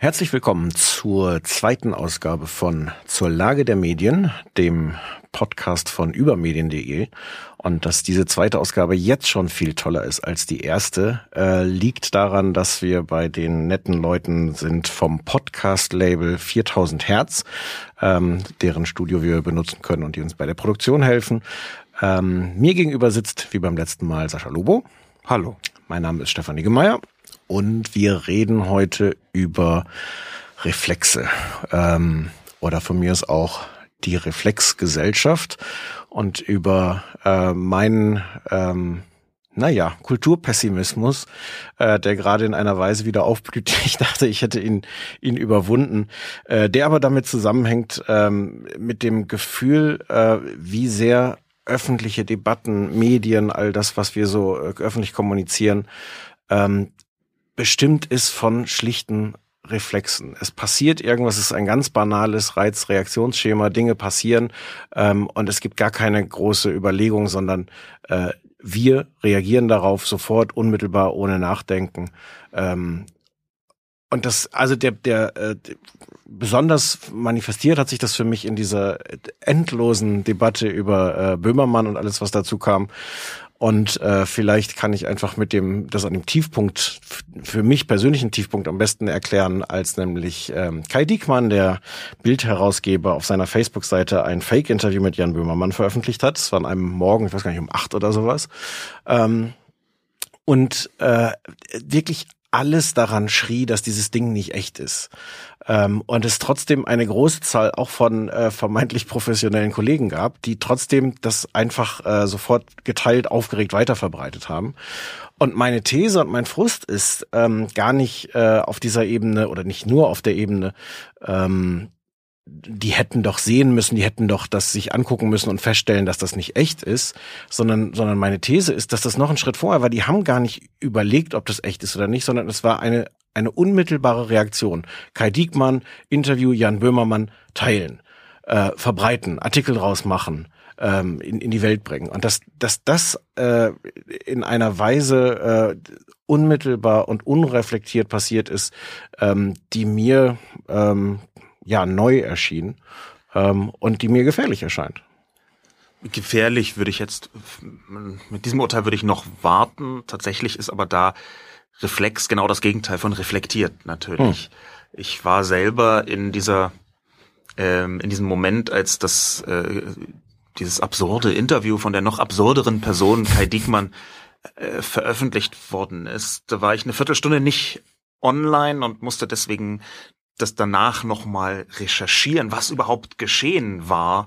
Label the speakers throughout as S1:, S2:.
S1: Herzlich willkommen zur zweiten Ausgabe von Zur Lage der Medien, dem Podcast von übermedien.de. Und dass diese zweite Ausgabe jetzt schon viel toller ist als die erste, äh, liegt daran, dass wir bei den netten Leuten sind vom Podcast-Label 4000 Hertz, ähm, deren Studio wir benutzen können und die uns bei der Produktion helfen. Ähm, mir gegenüber sitzt, wie beim letzten Mal, Sascha Lobo.
S2: Hallo.
S1: Mein Name ist Stefanie Gemeier und wir reden heute über Reflexe. Ähm, oder von mir ist auch die Reflexgesellschaft. Und über äh, meinen ähm, naja, Kulturpessimismus, äh, der gerade in einer Weise wieder aufblüht. Ich dachte, ich hätte ihn, ihn überwunden, äh, der aber damit zusammenhängt ähm, mit dem Gefühl, äh, wie sehr öffentliche Debatten, Medien, all das, was wir so äh, öffentlich kommunizieren, ähm, bestimmt ist von schlichten Reflexen. Es passiert irgendwas, es ist ein ganz banales Reizreaktionsschema, Dinge passieren ähm, und es gibt gar keine große Überlegung, sondern äh, wir reagieren darauf sofort, unmittelbar, ohne Nachdenken. Ähm, und das, also der, der, äh, besonders manifestiert hat sich das für mich in dieser endlosen Debatte über äh, Böhmermann und alles, was dazu kam. Und äh, vielleicht kann ich einfach mit dem, das an dem Tiefpunkt, für mich persönlichen Tiefpunkt am besten erklären, als nämlich ähm, Kai Diekmann, der Bildherausgeber, auf seiner Facebook-Seite ein Fake-Interview mit Jan Böhmermann veröffentlicht hat. Es war an einem Morgen, ich weiß gar nicht, um acht oder sowas. Ähm, und äh, wirklich alles daran schrie, dass dieses Ding nicht echt ist. Ähm, und es trotzdem eine große Zahl auch von äh, vermeintlich professionellen Kollegen gab, die trotzdem das einfach äh, sofort geteilt, aufgeregt weiterverbreitet haben. Und meine These und mein Frust ist ähm, gar nicht äh, auf dieser Ebene oder nicht nur auf der Ebene, ähm, die hätten doch sehen müssen, die hätten doch das sich angucken müssen und feststellen, dass das nicht echt ist, sondern, sondern meine These ist, dass das noch ein Schritt vorher war. Die haben gar nicht überlegt, ob das echt ist oder nicht, sondern es war eine eine unmittelbare Reaktion. Kai Diekmann, Interview, Jan Böhmermann, teilen, äh, verbreiten, Artikel draus machen, ähm, in, in die Welt bringen. Und dass, dass das äh, in einer Weise äh, unmittelbar und unreflektiert passiert ist, ähm, die mir ähm, ja neu erschien ähm, und die mir gefährlich erscheint.
S2: Gefährlich würde ich jetzt, mit diesem Urteil würde ich noch warten. Tatsächlich ist aber da Reflex genau das Gegenteil von reflektiert natürlich. Hm. Ich war selber in dieser ähm, in diesem Moment, als das äh, dieses absurde Interview von der noch absurderen Person Kai Diekmann äh, veröffentlicht worden ist, da war ich eine Viertelstunde nicht online und musste deswegen das danach nochmal recherchieren, was überhaupt geschehen war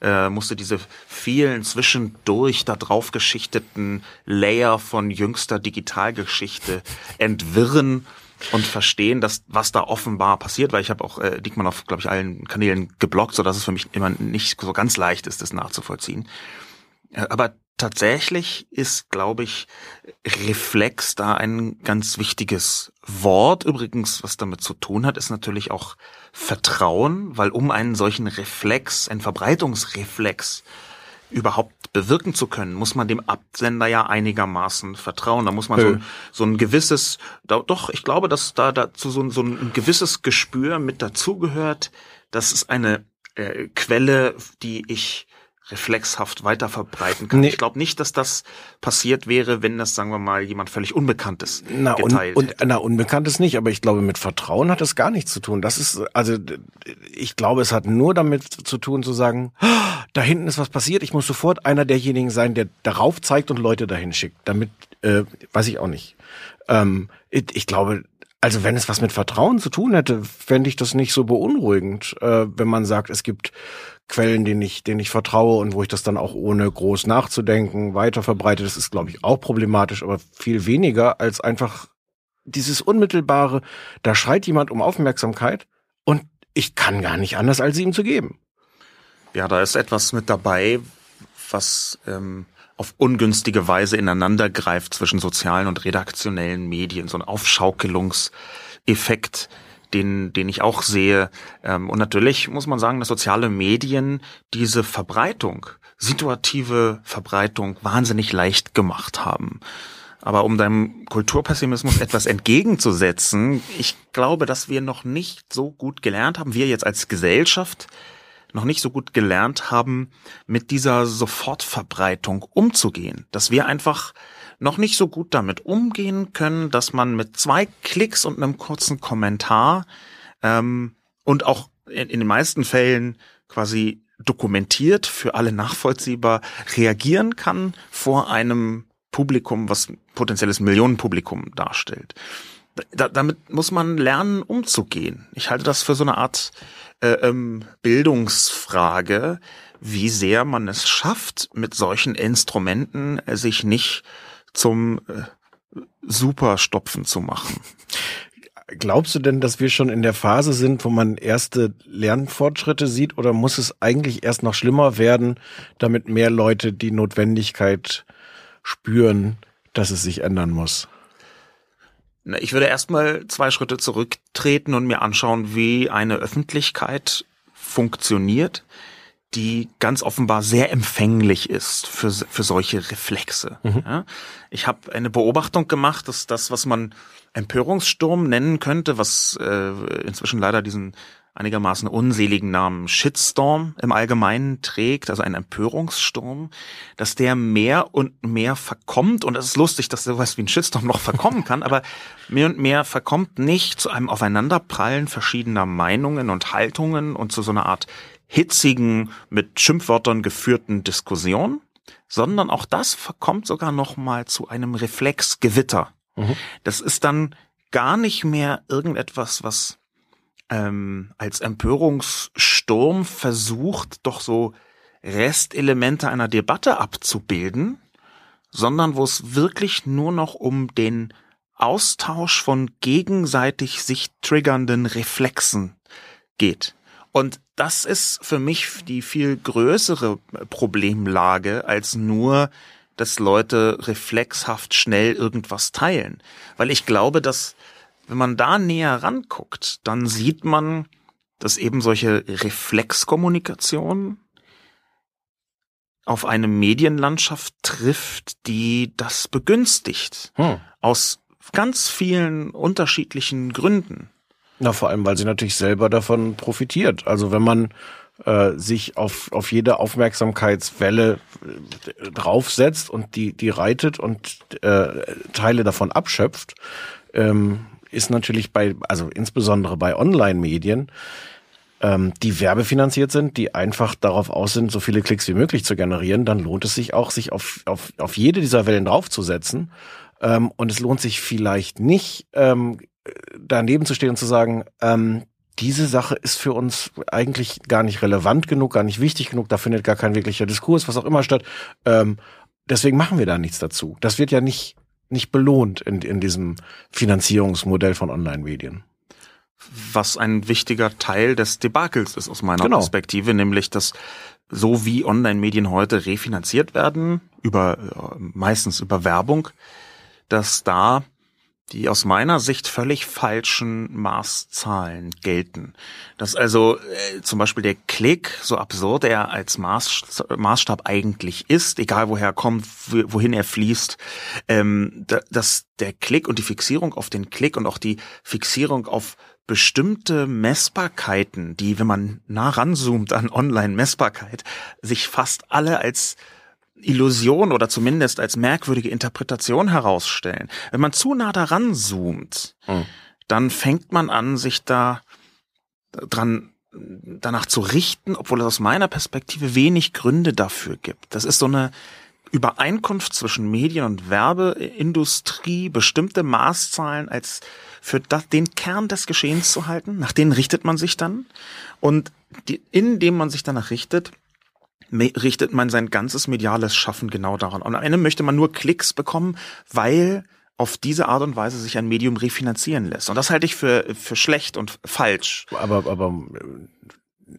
S2: äh, musste diese vielen zwischendurch da drauf geschichteten Layer von jüngster Digitalgeschichte entwirren und verstehen, dass was da offenbar passiert, weil ich habe auch äh, Diekmann auf, glaube ich, allen Kanälen geblockt, so dass es für mich immer nicht so ganz leicht ist, das nachzuvollziehen. Äh, aber tatsächlich ist, glaube ich, Reflex da ein ganz wichtiges Wort. Übrigens, was damit zu tun hat, ist natürlich auch Vertrauen, weil um einen solchen Reflex, einen Verbreitungsreflex überhaupt bewirken zu können, muss man dem Absender ja einigermaßen vertrauen. Da muss man so, so ein gewisses, da, doch, ich glaube, dass da dazu so, so ein gewisses Gespür mit dazugehört. Das ist eine äh, Quelle, die ich reflexhaft weiter verbreiten kann. Nee. Ich glaube nicht, dass das passiert wäre, wenn das, sagen wir mal, jemand völlig Unbekanntes
S1: na,
S2: geteilt
S1: und, und, Na, Unbekanntes nicht, aber ich glaube, mit Vertrauen hat es gar nichts zu tun. Das ist, also ich glaube, es hat nur damit zu tun, zu sagen, da hinten ist was passiert, ich muss sofort einer derjenigen sein, der darauf zeigt und Leute dahin schickt. Damit, äh, weiß ich auch nicht. Ähm, ich, ich glaube, also wenn es was mit Vertrauen zu tun hätte, fände ich das nicht so beunruhigend, äh, wenn man sagt, es gibt Quellen, denen ich, denen ich vertraue und wo ich das dann auch ohne groß nachzudenken weiter verbreite. Das ist, glaube ich, auch problematisch, aber viel weniger als einfach dieses unmittelbare, da schreit jemand um Aufmerksamkeit und ich kann gar nicht anders, als sie ihm zu geben.
S2: Ja, da ist etwas mit dabei, was ähm, auf ungünstige Weise ineinander greift zwischen sozialen und redaktionellen Medien, so ein Aufschaukelungseffekt, den, den ich auch sehe. Ähm, und natürlich muss man sagen, dass soziale Medien diese Verbreitung, situative Verbreitung wahnsinnig leicht gemacht haben. Aber um deinem Kulturpessimismus etwas entgegenzusetzen, ich glaube, dass wir noch nicht so gut gelernt haben, wir jetzt als Gesellschaft noch nicht so gut gelernt haben, mit dieser Sofortverbreitung umzugehen. Dass wir einfach noch nicht so gut damit umgehen können, dass man mit zwei Klicks und einem kurzen Kommentar ähm, und auch in, in den meisten Fällen quasi dokumentiert, für alle nachvollziehbar reagieren kann vor einem Publikum, was potenzielles Millionenpublikum darstellt. Da, damit muss man lernen, umzugehen. Ich halte das für so eine Art äh, ähm, Bildungsfrage, wie sehr man es schafft, mit solchen Instrumenten äh, sich nicht zum äh, Superstopfen zu machen.
S1: Glaubst du denn, dass wir schon in der Phase sind, wo man erste Lernfortschritte sieht, oder muss es eigentlich erst noch schlimmer werden, damit mehr Leute die Notwendigkeit spüren, dass es sich ändern muss?
S2: Ich würde erstmal zwei Schritte zurücktreten und mir anschauen, wie eine Öffentlichkeit funktioniert, die ganz offenbar sehr empfänglich ist für, für solche Reflexe. Mhm. Ja, ich habe eine Beobachtung gemacht, dass das, was man Empörungssturm nennen könnte, was äh, inzwischen leider diesen einigermaßen unseligen Namen Shitstorm im Allgemeinen trägt, also ein Empörungssturm, dass der mehr und mehr verkommt und es ist lustig, dass sowas wie ein Shitstorm noch verkommen kann, aber mehr und mehr verkommt nicht zu einem Aufeinanderprallen verschiedener Meinungen und Haltungen und zu so einer Art hitzigen, mit Schimpfwörtern geführten Diskussion, sondern auch das verkommt sogar noch mal zu einem Reflexgewitter. Mhm. Das ist dann gar nicht mehr irgendetwas, was ähm, als Empörungssturm versucht, doch so Restelemente einer Debatte abzubilden, sondern wo es wirklich nur noch um den Austausch von gegenseitig sich triggernden Reflexen geht. Und das ist für mich die viel größere Problemlage als nur, dass Leute reflexhaft schnell irgendwas teilen. Weil ich glaube, dass wenn man da näher ranguckt, dann sieht man, dass eben solche Reflexkommunikation auf eine Medienlandschaft trifft, die das begünstigt. Hm. Aus ganz vielen unterschiedlichen Gründen.
S1: Na, vor allem, weil sie natürlich selber davon profitiert. Also wenn man äh, sich auf, auf jede Aufmerksamkeitswelle äh, draufsetzt und die, die reitet und äh, Teile davon abschöpft, ähm, ist natürlich bei, also insbesondere bei Online-Medien, ähm, die werbefinanziert sind, die einfach darauf aus sind, so viele Klicks wie möglich zu generieren, dann lohnt es sich auch, sich auf, auf, auf jede dieser Wellen draufzusetzen. Ähm, und es lohnt sich vielleicht nicht, ähm, daneben zu stehen und zu sagen, ähm, diese Sache ist für uns eigentlich gar nicht relevant genug, gar nicht wichtig genug, da findet gar kein wirklicher Diskurs, was auch immer statt. Ähm, deswegen machen wir da nichts dazu. Das wird ja nicht nicht belohnt in, in diesem Finanzierungsmodell von Online-Medien.
S2: Was ein wichtiger Teil des Debakels ist aus meiner genau. Perspektive, nämlich dass so wie Online-Medien heute refinanziert werden, über äh, meistens über Werbung, dass da die aus meiner Sicht völlig falschen Maßzahlen gelten. Dass also äh, zum Beispiel der Klick, so absurd er als Maß, Maßstab eigentlich ist, egal woher er kommt, wohin er fließt, ähm, da, dass der Klick und die Fixierung auf den Klick und auch die Fixierung auf bestimmte Messbarkeiten, die, wenn man nah ranzoomt an Online-Messbarkeit, sich fast alle als Illusion oder zumindest als merkwürdige Interpretation herausstellen. Wenn man zu nah daran zoomt, hm. dann fängt man an, sich da dran danach zu richten, obwohl es aus meiner Perspektive wenig Gründe dafür gibt. Das ist so eine Übereinkunft zwischen Medien- und Werbeindustrie, bestimmte Maßzahlen als für das, den Kern des Geschehens zu halten. Nach denen richtet man sich dann. Und die, indem man sich danach richtet, richtet man sein ganzes mediales Schaffen genau daran. Und am Ende möchte man nur Klicks bekommen, weil auf diese Art und Weise sich ein Medium refinanzieren lässt. Und das halte ich für, für schlecht und falsch.
S1: Aber, aber,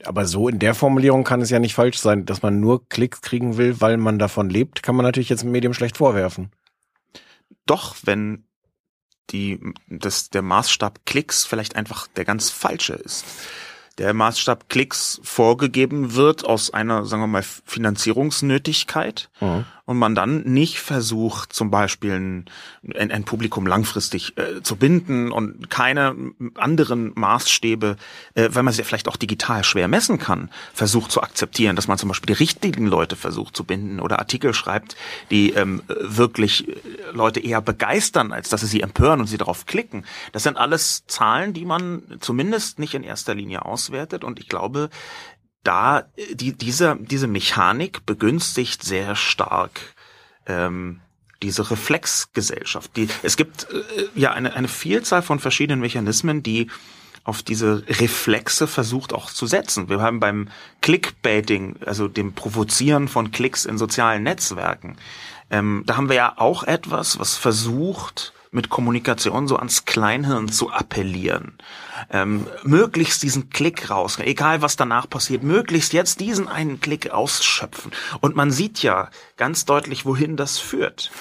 S1: aber so in der Formulierung kann es ja nicht falsch sein, dass man nur Klicks kriegen will, weil man davon lebt, kann man natürlich jetzt ein Medium schlecht vorwerfen.
S2: Doch, wenn die, das, der Maßstab Klicks vielleicht einfach der ganz falsche ist der Maßstab Klicks vorgegeben wird aus einer, sagen wir mal, Finanzierungsnötigkeit. Mhm. Und man dann nicht versucht, zum Beispiel ein, ein, Publikum langfristig äh, zu binden und keine anderen Maßstäbe, äh, weil man sie vielleicht auch digital schwer messen kann, versucht zu akzeptieren, dass man zum Beispiel die richtigen Leute versucht zu binden oder Artikel schreibt, die ähm, wirklich äh, Leute eher begeistern, als dass sie sie empören und sie darauf klicken. Das sind alles Zahlen, die man zumindest nicht in erster Linie auswertet und ich glaube, da die, diese, diese Mechanik begünstigt sehr stark ähm, diese Reflexgesellschaft. Die, es gibt äh, ja eine, eine Vielzahl von verschiedenen Mechanismen, die auf diese Reflexe versucht auch zu setzen. Wir haben beim Clickbaiting, also dem Provozieren von Klicks in sozialen Netzwerken, ähm, da haben wir ja auch etwas, was versucht, mit Kommunikation so ans Kleinhirn zu appellieren. Ähm, möglichst diesen Klick raus, egal was danach passiert, möglichst jetzt diesen einen Klick ausschöpfen. Und man sieht ja ganz deutlich, wohin das führt.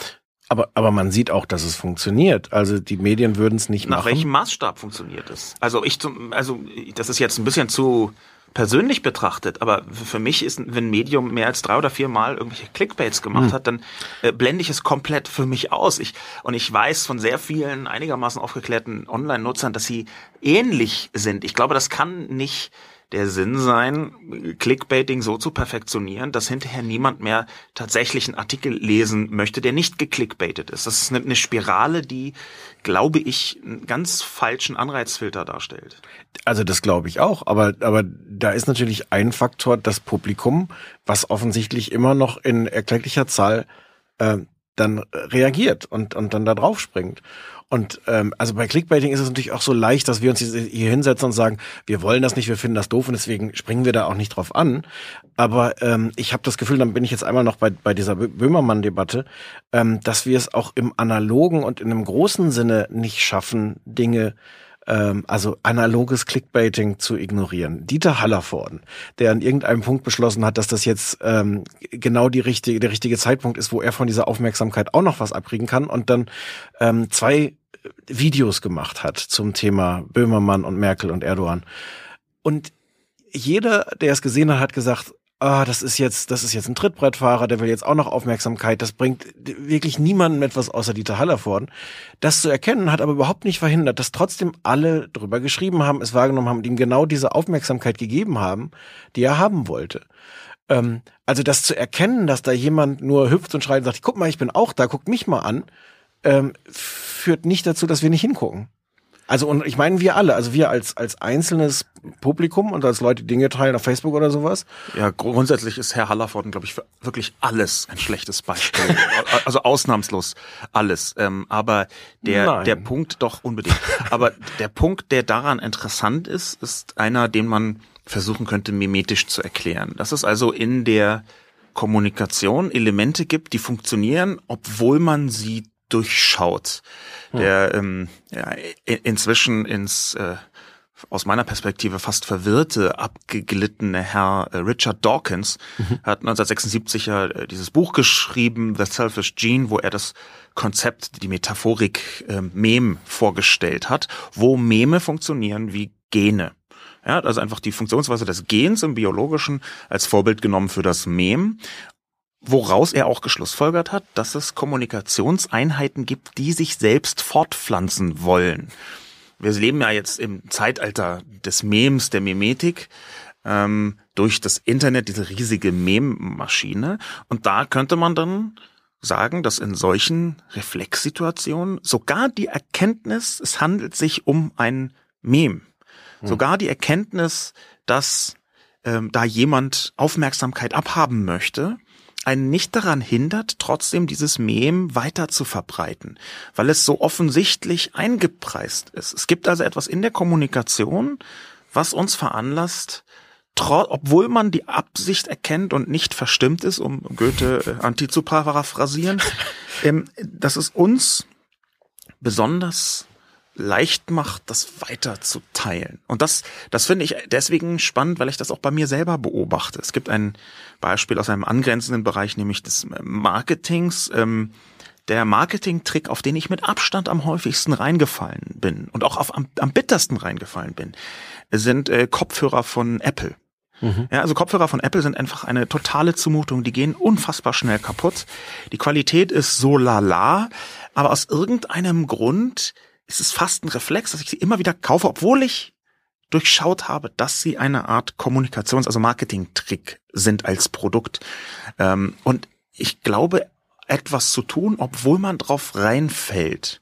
S1: Aber, aber man sieht auch, dass es funktioniert. Also die Medien würden es nicht
S2: Nach
S1: machen.
S2: Nach welchem Maßstab funktioniert es? Also ich zum, also das ist jetzt ein bisschen zu persönlich betrachtet, aber für mich ist, wenn Medium mehr als drei oder vier Mal irgendwelche Clickbaits gemacht hm. hat, dann äh, blende ich es komplett für mich aus. Ich, und ich weiß von sehr vielen einigermaßen aufgeklärten Online-Nutzern, dass sie ähnlich sind. Ich glaube, das kann nicht der Sinn sein, Clickbaiting so zu perfektionieren, dass hinterher niemand mehr tatsächlich einen Artikel lesen möchte, der nicht geclickbaitet ist. Das ist eine Spirale, die, glaube ich, einen ganz falschen Anreizfilter darstellt.
S1: Also das glaube ich auch, aber, aber da ist natürlich ein Faktor das Publikum, was offensichtlich immer noch in erklecklicher Zahl äh, dann reagiert und, und dann da drauf springt. Und ähm, also bei Clickbaiting ist es natürlich auch so leicht, dass wir uns hier hinsetzen und sagen, wir wollen das nicht, wir finden das doof und deswegen springen wir da auch nicht drauf an. Aber ähm, ich habe das Gefühl, dann bin ich jetzt einmal noch bei, bei dieser Böhmermann-Debatte, ähm, dass wir es auch im analogen und in einem großen Sinne nicht schaffen, Dinge ähm, also analoges Clickbaiting zu ignorieren. Dieter Hallervorden, der an irgendeinem Punkt beschlossen hat, dass das jetzt ähm, genau die richtige, der richtige Zeitpunkt ist, wo er von dieser Aufmerksamkeit auch noch was abkriegen kann und dann ähm, zwei Videos gemacht hat zum Thema Böhmermann und Merkel und Erdogan. Und jeder, der es gesehen hat, hat gesagt, ah, das ist jetzt, das ist jetzt ein Trittbrettfahrer, der will jetzt auch noch Aufmerksamkeit. Das bringt wirklich niemandem etwas außer Dieter Hallervorden. Das zu erkennen hat aber überhaupt nicht verhindert, dass trotzdem alle drüber geschrieben haben, es wahrgenommen haben und ihm genau diese Aufmerksamkeit gegeben haben, die er haben wollte. Ähm, also das zu erkennen, dass da jemand nur hüpft und schreit und sagt, guck mal, ich bin auch da, guck mich mal an, ähm, führt nicht dazu, dass wir nicht hingucken. Also und ich meine wir alle, also wir als als einzelnes Publikum und als Leute Dinge teilen auf Facebook oder sowas.
S2: Ja, grundsätzlich ist Herr Hallervorden, glaube ich, für wirklich alles ein schlechtes Beispiel. also ausnahmslos alles. Ähm, aber der Nein. der Punkt doch unbedingt. Aber der Punkt, der daran interessant ist, ist einer, den man versuchen könnte mimetisch zu erklären. Das ist also in der Kommunikation Elemente gibt, die funktionieren, obwohl man sie durchschaut, der ähm, ja, inzwischen ins äh, aus meiner Perspektive fast verwirrte, abgeglittene Herr äh, Richard Dawkins mhm. hat 1976 ja äh, dieses Buch geschrieben, The Selfish Gene, wo er das Konzept, die Metaphorik äh, Mem vorgestellt hat, wo Meme funktionieren wie Gene. Er hat also einfach die Funktionsweise des Gens im Biologischen als Vorbild genommen für das Mem Woraus er auch geschlussfolgert hat, dass es Kommunikationseinheiten gibt, die sich selbst fortpflanzen wollen. Wir leben ja jetzt im Zeitalter des Memes, der Memetik, ähm, durch das Internet, diese riesige Mem-Maschine. Und da könnte man dann sagen, dass in solchen Reflexsituationen sogar die Erkenntnis, es handelt sich um ein Mem, hm. sogar die Erkenntnis, dass ähm, da jemand Aufmerksamkeit abhaben möchte, einen nicht daran hindert, trotzdem dieses Mem weiter zu verbreiten, weil es so offensichtlich eingepreist ist. Es gibt also etwas in der Kommunikation, was uns veranlasst, obwohl man die Absicht erkennt und nicht verstimmt ist, um Goethe äh, anti zu paraphrasieren, ähm, dass es uns besonders leicht macht, das weiter zu teilen. Und das, das finde ich deswegen spannend, weil ich das auch bei mir selber beobachte. Es gibt ein Beispiel aus einem angrenzenden Bereich, nämlich des Marketings. Ähm, der Marketing-Trick, auf den ich mit Abstand am häufigsten reingefallen bin und auch auf, am, am bittersten reingefallen bin, sind äh, Kopfhörer von Apple. Mhm. Ja, also Kopfhörer von Apple sind einfach eine totale Zumutung. Die gehen unfassbar schnell kaputt. Die Qualität ist so lala, aber aus irgendeinem Grund ist es fast ein Reflex, dass ich sie immer wieder kaufe, obwohl ich durchschaut habe, dass sie eine Art Kommunikations-, also Marketing-Trick sind als Produkt. Ähm, und ich glaube, etwas zu tun, obwohl man drauf reinfällt.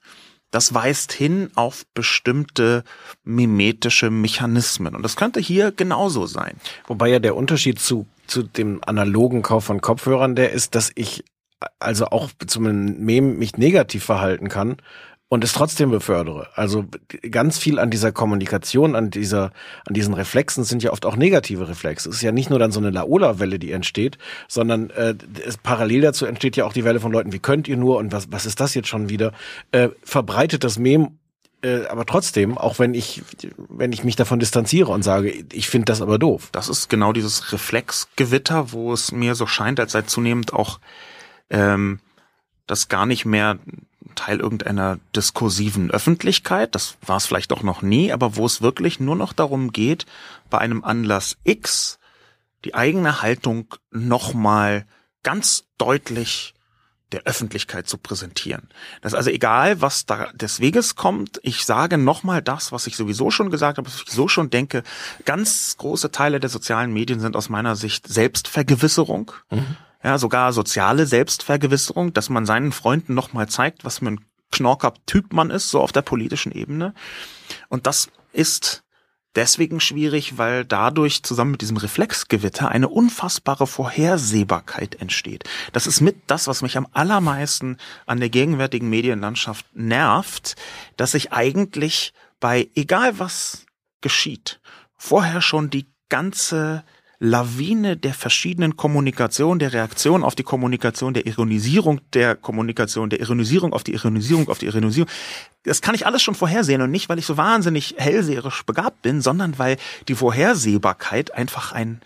S2: Das weist hin auf bestimmte mimetische Mechanismen. Und das könnte hier genauso sein.
S1: Wobei ja der Unterschied zu, zu dem analogen Kauf von Kopfhörern der ist, dass ich also auch zum Mem mich negativ verhalten kann und es trotzdem befördere. Also ganz viel an dieser Kommunikation, an dieser, an diesen Reflexen sind ja oft auch negative Reflexe. Es ist ja nicht nur dann so eine Laola-Welle, die entsteht, sondern äh, es, parallel dazu entsteht ja auch die Welle von Leuten, wie könnt ihr nur und was, was ist das jetzt schon wieder? Äh, verbreitet das Mem äh, aber trotzdem, auch wenn ich, wenn ich mich davon distanziere und sage, ich finde das aber doof.
S2: Das ist genau dieses Reflexgewitter, wo es mir so scheint, als sei zunehmend auch ähm, das gar nicht mehr Teil irgendeiner diskursiven Öffentlichkeit, das war es vielleicht auch noch nie, aber wo es wirklich nur noch darum geht, bei einem Anlass X die eigene Haltung nochmal ganz deutlich der Öffentlichkeit zu präsentieren. Das ist also egal, was da des Weges kommt. Ich sage nochmal das, was ich sowieso schon gesagt habe, was ich so schon denke. Ganz große Teile der sozialen Medien sind aus meiner Sicht Selbstvergewisserung. Mhm ja, sogar soziale Selbstvergewisserung, dass man seinen Freunden nochmal zeigt, was für ein Knorker-Typ man ist, so auf der politischen Ebene. Und das ist deswegen schwierig, weil dadurch zusammen mit diesem Reflexgewitter eine unfassbare Vorhersehbarkeit entsteht. Das ist mit das, was mich am allermeisten an der gegenwärtigen Medienlandschaft nervt, dass ich eigentlich bei egal was geschieht, vorher schon die ganze Lawine der verschiedenen Kommunikation, der Reaktion auf die Kommunikation, der Ironisierung der Kommunikation, der Ironisierung auf die Ironisierung auf die Ironisierung. Das kann ich alles schon vorhersehen und nicht, weil ich so wahnsinnig hellseherisch begabt bin, sondern weil die Vorhersehbarkeit einfach ein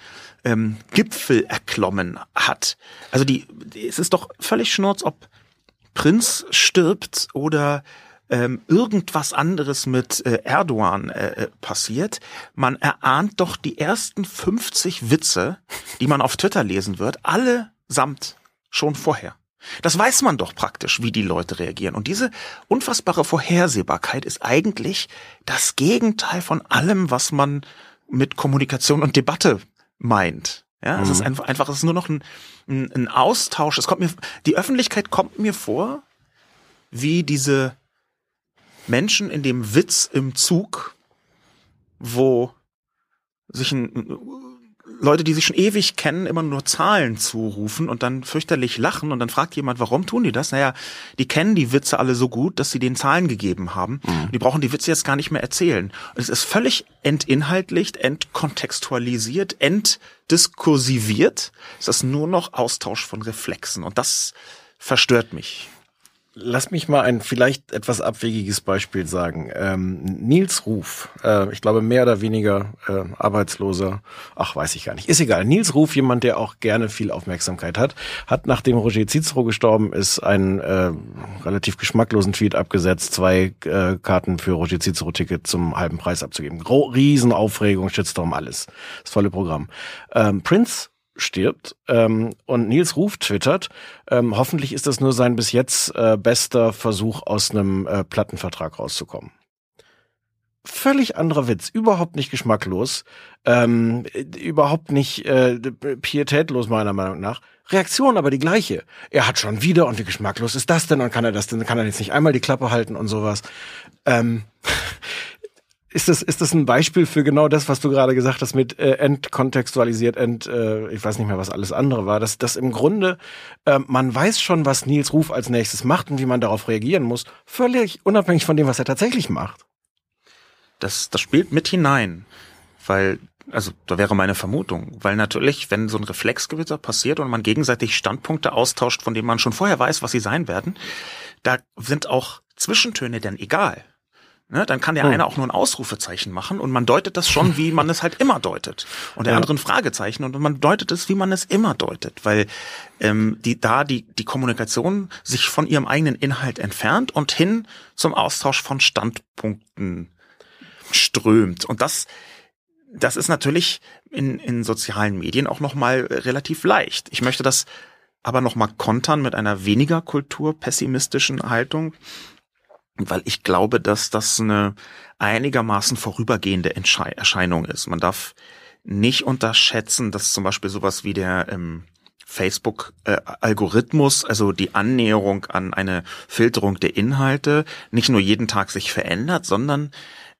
S2: ähm, Gipfel erklommen hat. Also die, es ist doch völlig schnurz, ob Prinz stirbt oder ähm, irgendwas anderes mit äh, Erdogan äh, äh, passiert, man erahnt doch die ersten 50 Witze, die man auf Twitter lesen wird, allesamt schon vorher. Das weiß man doch praktisch, wie die Leute reagieren. Und diese unfassbare Vorhersehbarkeit ist eigentlich das Gegenteil von allem, was man mit Kommunikation und Debatte meint. Ja, mhm. es ist mhm. einfach, einfach, es ist nur noch ein, ein, ein Austausch. Es kommt mir, die Öffentlichkeit kommt mir vor, wie diese Menschen in dem Witz im Zug, wo sich ein, Leute, die sich schon ewig kennen, immer nur Zahlen zurufen und dann fürchterlich lachen und dann fragt jemand, warum tun die das? Naja, die kennen die Witze alle so gut, dass sie den Zahlen gegeben haben. Mhm. Die brauchen die Witze jetzt gar nicht mehr erzählen. Und es ist völlig entinhaltlicht, entkontextualisiert, entdiskursiviert. Es ist nur noch Austausch von Reflexen und das verstört mich.
S1: Lass mich mal ein vielleicht etwas abwegiges Beispiel sagen. Ähm, Nils Ruf, äh, ich glaube mehr oder weniger äh, arbeitsloser, ach weiß ich gar nicht, ist egal. Nils Ruf, jemand, der auch gerne viel Aufmerksamkeit hat, hat nachdem Roger Cicero gestorben ist, einen äh, relativ geschmacklosen Tweet abgesetzt, zwei äh, Karten für Roger Cicero-Ticket zum halben Preis abzugeben. Gro Riesenaufregung, Shitstorm, alles. Das volle Programm. Ähm, Prince stirbt. Ähm, und Nils Ruf twittert, ähm, hoffentlich ist das nur sein bis jetzt äh, bester Versuch, aus einem äh, Plattenvertrag rauszukommen. Völlig anderer Witz, überhaupt nicht geschmacklos, ähm, überhaupt nicht äh, pietätlos meiner Meinung nach. Reaktion aber die gleiche. Er hat schon wieder und wie geschmacklos ist das denn und kann er das denn, kann er jetzt nicht einmal die Klappe halten und sowas. Ähm, ist das, ist das ein Beispiel für genau das, was du gerade gesagt hast mit äh, entkontextualisiert, ent, äh, ich weiß nicht mehr, was alles andere war, dass, dass im Grunde äh, man weiß schon, was Nils Ruf als nächstes macht und wie man darauf reagieren muss, völlig unabhängig von dem, was er tatsächlich macht.
S2: Das, das spielt mit hinein, weil also da wäre meine Vermutung, weil natürlich, wenn so ein Reflexgewitter passiert und man gegenseitig Standpunkte austauscht, von denen man schon vorher weiß, was sie sein werden, da sind auch Zwischentöne denn egal. Ne, dann kann der hm. eine auch nur ein Ausrufezeichen machen und man deutet das schon, wie man es halt immer deutet. Und der ja. andere ein Fragezeichen und man deutet es, wie man es immer deutet, weil ähm, die da die die Kommunikation sich von ihrem eigenen Inhalt entfernt und hin zum Austausch von Standpunkten strömt. Und das das ist natürlich in, in sozialen Medien auch nochmal relativ leicht. Ich möchte das aber nochmal kontern mit einer weniger kulturpessimistischen Haltung, weil ich glaube, dass das eine einigermaßen vorübergehende Erscheinung ist. Man darf nicht unterschätzen, dass zum Beispiel sowas wie der ähm, Facebook-Algorithmus, äh, also die Annäherung an eine Filterung der Inhalte, nicht nur jeden Tag sich verändert, sondern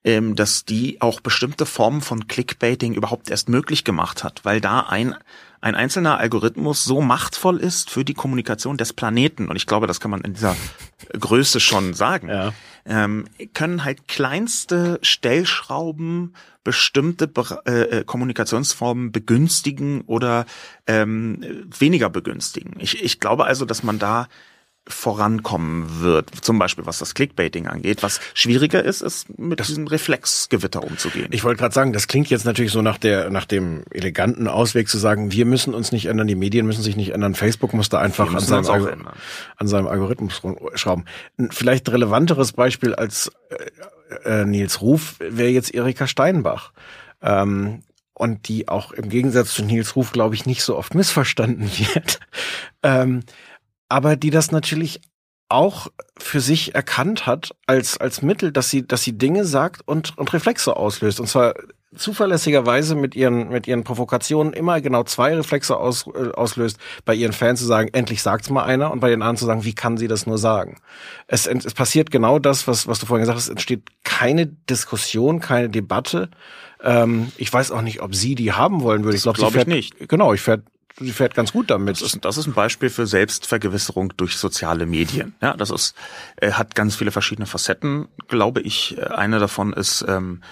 S2: ähm, dass die auch bestimmte Formen von Clickbaiting überhaupt erst möglich gemacht hat, weil da ein ein einzelner Algorithmus so machtvoll ist für die Kommunikation des Planeten, und ich glaube, das kann man in dieser Größe schon sagen, ja. ähm, können halt kleinste Stellschrauben bestimmte äh, äh, Kommunikationsformen begünstigen oder ähm, weniger begünstigen. Ich, ich glaube also, dass man da vorankommen wird. Zum Beispiel was das Clickbaiting angeht. Was schwieriger ist, ist mit das, diesem Reflexgewitter umzugehen.
S1: Ich wollte gerade sagen, das klingt jetzt natürlich so nach der nach dem eleganten Ausweg zu sagen, wir müssen uns nicht ändern, die Medien müssen sich nicht ändern, Facebook muss da einfach an seinem, an seinem, Algorithmus schrauben. Vielleicht relevanteres Beispiel als äh, äh, Nils Ruf wäre jetzt Erika Steinbach. Ähm, und die auch im Gegensatz zu Nils Ruf, glaube ich, nicht so oft missverstanden wird. ähm, aber die das natürlich auch für sich erkannt hat als, als Mittel, dass sie, dass sie Dinge sagt und, und Reflexe auslöst. Und zwar zuverlässigerweise mit ihren, mit ihren Provokationen immer genau zwei Reflexe aus, äh, auslöst, bei ihren Fans zu sagen, endlich sagt's mal einer, und bei den anderen zu sagen, wie kann sie das nur sagen? Es, es passiert genau das, was, was du vorhin gesagt hast, es entsteht keine Diskussion, keine Debatte. Ähm, ich weiß auch nicht, ob sie die haben wollen würde.
S2: Ich glaube, glaub ich nicht.
S1: Genau, ich fährt sie fährt ganz gut damit.
S2: Das ist, das ist ein Beispiel für Selbstvergewisserung durch soziale Medien. Ja, das ist, äh, hat ganz viele verschiedene Facetten, glaube ich. Äh, eine davon ist ähm,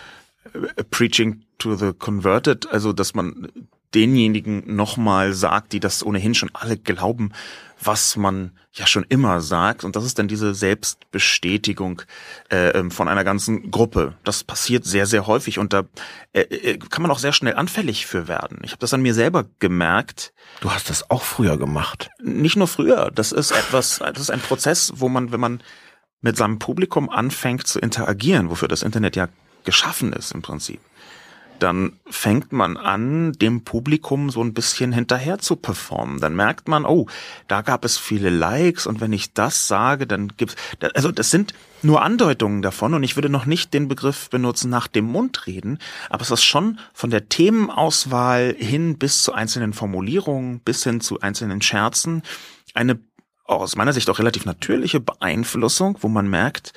S2: äh, Preaching to the Converted, also dass man denjenigen nochmal sagt, die das ohnehin schon alle glauben, was man ja schon immer sagt. Und das ist dann diese Selbstbestätigung äh, ähm, von einer ganzen Gruppe. Das passiert sehr, sehr häufig und da äh, äh, kann man auch sehr schnell anfällig für werden. Ich habe das an mir selber gemerkt.
S1: Du hast das auch früher gemacht.
S2: Nicht nur früher. Das ist etwas, das ist ein Prozess, wo man, wenn man mit seinem Publikum anfängt zu interagieren, wofür das Internet ja geschaffen ist im Prinzip, dann fängt man an, dem Publikum so ein bisschen hinterher zu performen. Dann merkt man, oh, da gab es viele Likes und wenn ich das sage, dann gibt's, also das sind nur Andeutungen davon und ich würde noch nicht den Begriff benutzen nach dem Mund reden, aber es ist schon von der Themenauswahl hin bis zu einzelnen Formulierungen, bis hin zu einzelnen Scherzen eine aus meiner Sicht auch relativ natürliche Beeinflussung, wo man merkt,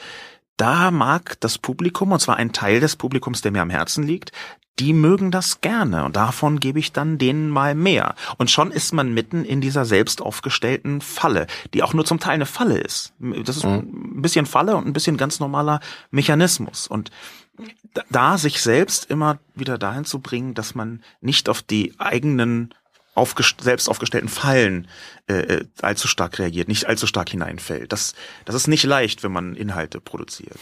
S2: da mag das Publikum, und zwar ein Teil des Publikums, der mir am Herzen liegt, die mögen das gerne und davon gebe ich dann denen mal mehr. Und schon ist man mitten in dieser selbst aufgestellten Falle, die auch nur zum Teil eine Falle ist. Das ist mhm. ein bisschen Falle und ein bisschen ganz normaler Mechanismus. Und da sich selbst immer wieder dahin zu bringen, dass man nicht auf die eigenen aufgest selbst aufgestellten Fallen äh, äh, allzu stark reagiert, nicht allzu stark hineinfällt. Das, das ist nicht leicht, wenn man Inhalte produziert.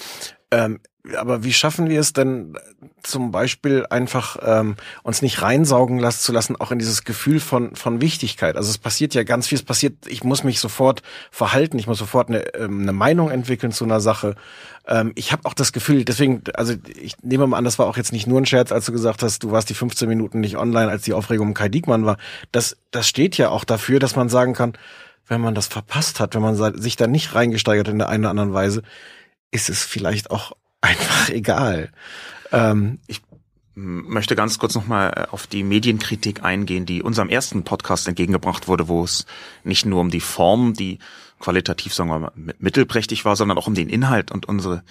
S1: Ähm, aber wie schaffen wir es denn zum Beispiel einfach ähm, uns nicht reinsaugen lassen zu lassen, auch in dieses Gefühl von von Wichtigkeit? Also es passiert ja ganz viel. Es passiert, ich muss mich sofort verhalten, ich muss sofort eine, ähm, eine Meinung entwickeln zu einer Sache. Ähm, ich habe auch das Gefühl, deswegen, also ich nehme mal an, das war auch jetzt nicht nur ein Scherz, als du gesagt hast, du warst die 15 Minuten nicht online, als die Aufregung um Kai Diekmann war. Das das steht ja auch dafür, dass man sagen kann, wenn man das verpasst hat, wenn man sich da nicht reingesteigert in der einen oder anderen Weise, ist es vielleicht auch einfach egal.
S2: Ähm, ich möchte ganz kurz nochmal äh, auf die Medienkritik eingehen, die unserem ersten Podcast entgegengebracht wurde, wo es nicht nur um die Form, die qualitativ, sagen wir mal, mittelprächtig war, sondern auch um den Inhalt und unsere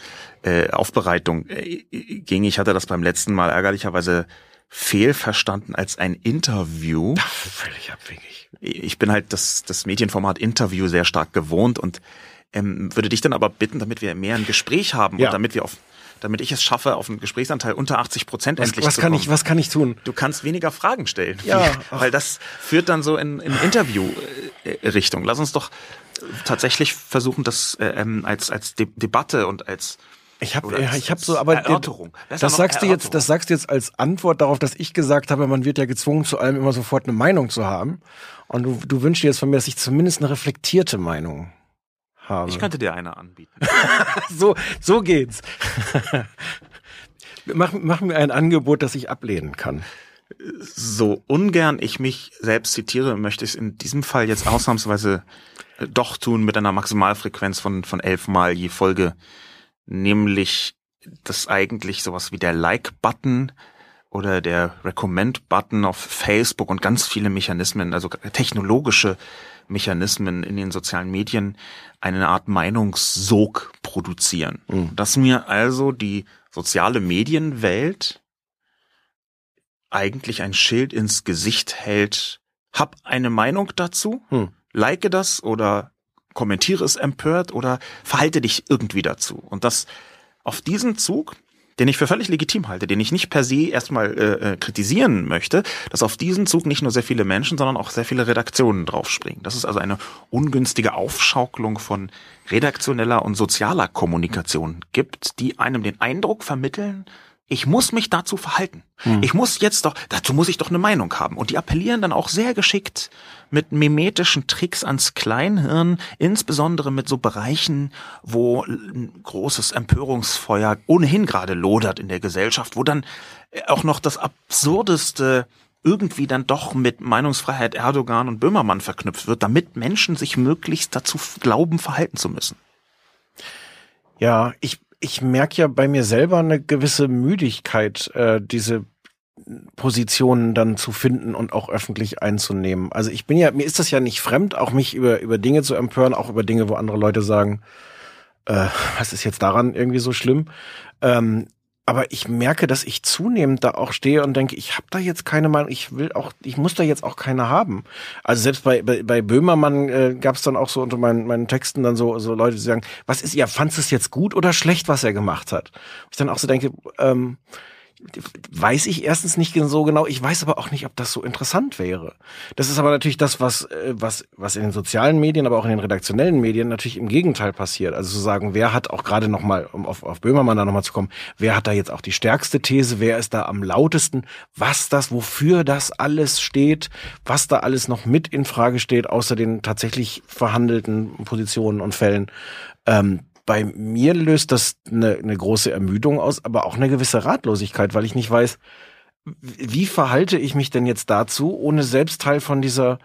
S2: äh, Aufbereitung äh, ging. Ich hatte das beim letzten Mal ärgerlicherweise fehlverstanden als ein Interview.
S1: Völlig abwegig.
S2: Ich bin halt das, das Medienformat Interview sehr stark gewohnt und ähm, würde dich dann aber bitten, damit wir mehr ein Gespräch haben ja. und damit wir auf damit ich es schaffe, auf einen Gesprächsanteil unter 80 Prozent endlich
S1: was
S2: zu
S1: kann kommen. Ich, was kann ich tun?
S2: Du kannst weniger Fragen stellen.
S1: Ja.
S2: weil das führt dann so in, in Interview-Richtung. Lass uns doch tatsächlich versuchen, das äh, ähm, als, als De Debatte und als
S1: ich habe ja, ich habe so aber Erörterung. Das, das sagst du jetzt, das sagst du jetzt als Antwort darauf, dass ich gesagt habe, man wird ja gezwungen zu allem immer sofort eine Meinung zu haben und du, du wünschst dir jetzt von mir, dass ich zumindest eine reflektierte Meinung habe.
S2: Ich könnte dir eine anbieten.
S1: so, so geht's. Mach, mach mir ein Angebot, das ich ablehnen kann.
S2: So ungern ich mich selbst zitiere, möchte ich es in diesem Fall jetzt ausnahmsweise äh, doch tun mit einer Maximalfrequenz von, von elf Mal je Folge, nämlich das eigentlich sowas wie der Like-Button oder der Recommend-Button auf Facebook und ganz viele Mechanismen, also technologische Mechanismen in den sozialen Medien eine Art Meinungssog produzieren. Mhm. Dass mir also die soziale Medienwelt eigentlich ein Schild ins Gesicht hält, hab eine Meinung dazu, hm. like das oder kommentiere es empört oder verhalte dich irgendwie dazu. Und das auf diesen Zug den ich für völlig legitim halte, den ich nicht per se erstmal äh, äh, kritisieren möchte, dass auf diesen Zug nicht nur sehr viele Menschen, sondern auch sehr viele Redaktionen draufspringen. Das ist also eine ungünstige Aufschaukelung von redaktioneller und sozialer Kommunikation gibt, die einem den Eindruck vermitteln, ich muss mich dazu verhalten. Hm. Ich muss jetzt doch, dazu muss ich doch eine Meinung haben. Und die appellieren dann auch sehr geschickt mit mimetischen Tricks ans Kleinhirn, insbesondere mit so Bereichen, wo ein großes Empörungsfeuer ohnehin gerade lodert in der Gesellschaft, wo dann auch noch das absurdeste irgendwie dann doch mit Meinungsfreiheit Erdogan und Böhmermann verknüpft wird, damit Menschen sich möglichst dazu glauben, verhalten zu müssen.
S1: Ja, ich ich merke ja bei mir selber eine gewisse Müdigkeit, äh, diese Positionen dann zu finden und auch öffentlich einzunehmen. Also ich bin ja, mir ist das ja nicht fremd, auch mich über, über Dinge zu empören, auch über Dinge, wo andere Leute sagen, äh, was ist jetzt daran irgendwie so schlimm? Ähm, aber ich merke, dass ich zunehmend da auch stehe und denke, ich habe da jetzt keine Meinung, ich will auch, ich muss da jetzt auch keine haben. Also selbst bei, bei, bei Böhmermann äh, gab es dann auch so unter meinen, meinen Texten dann so, so Leute, die sagen, was ist ihr, fandst es jetzt gut oder schlecht, was er gemacht hat? Ich dann auch so denke, ähm, weiß ich erstens nicht so genau. Ich weiß aber auch nicht, ob das so interessant wäre. Das ist aber natürlich das, was, äh, was, was in den sozialen Medien, aber auch in den redaktionellen Medien natürlich im Gegenteil passiert. Also zu sagen, wer hat auch gerade nochmal, um auf, auf Böhmermann da nochmal zu kommen, wer hat da jetzt auch die stärkste These, wer ist da am lautesten, was das, wofür das alles steht, was da alles noch mit in Frage steht, außer den tatsächlich verhandelten Positionen und Fällen. Ähm, bei mir löst das eine, eine große Ermüdung aus, aber auch eine gewisse Ratlosigkeit, weil ich nicht weiß, wie verhalte ich mich denn jetzt dazu, ohne selbst Teil von dieser,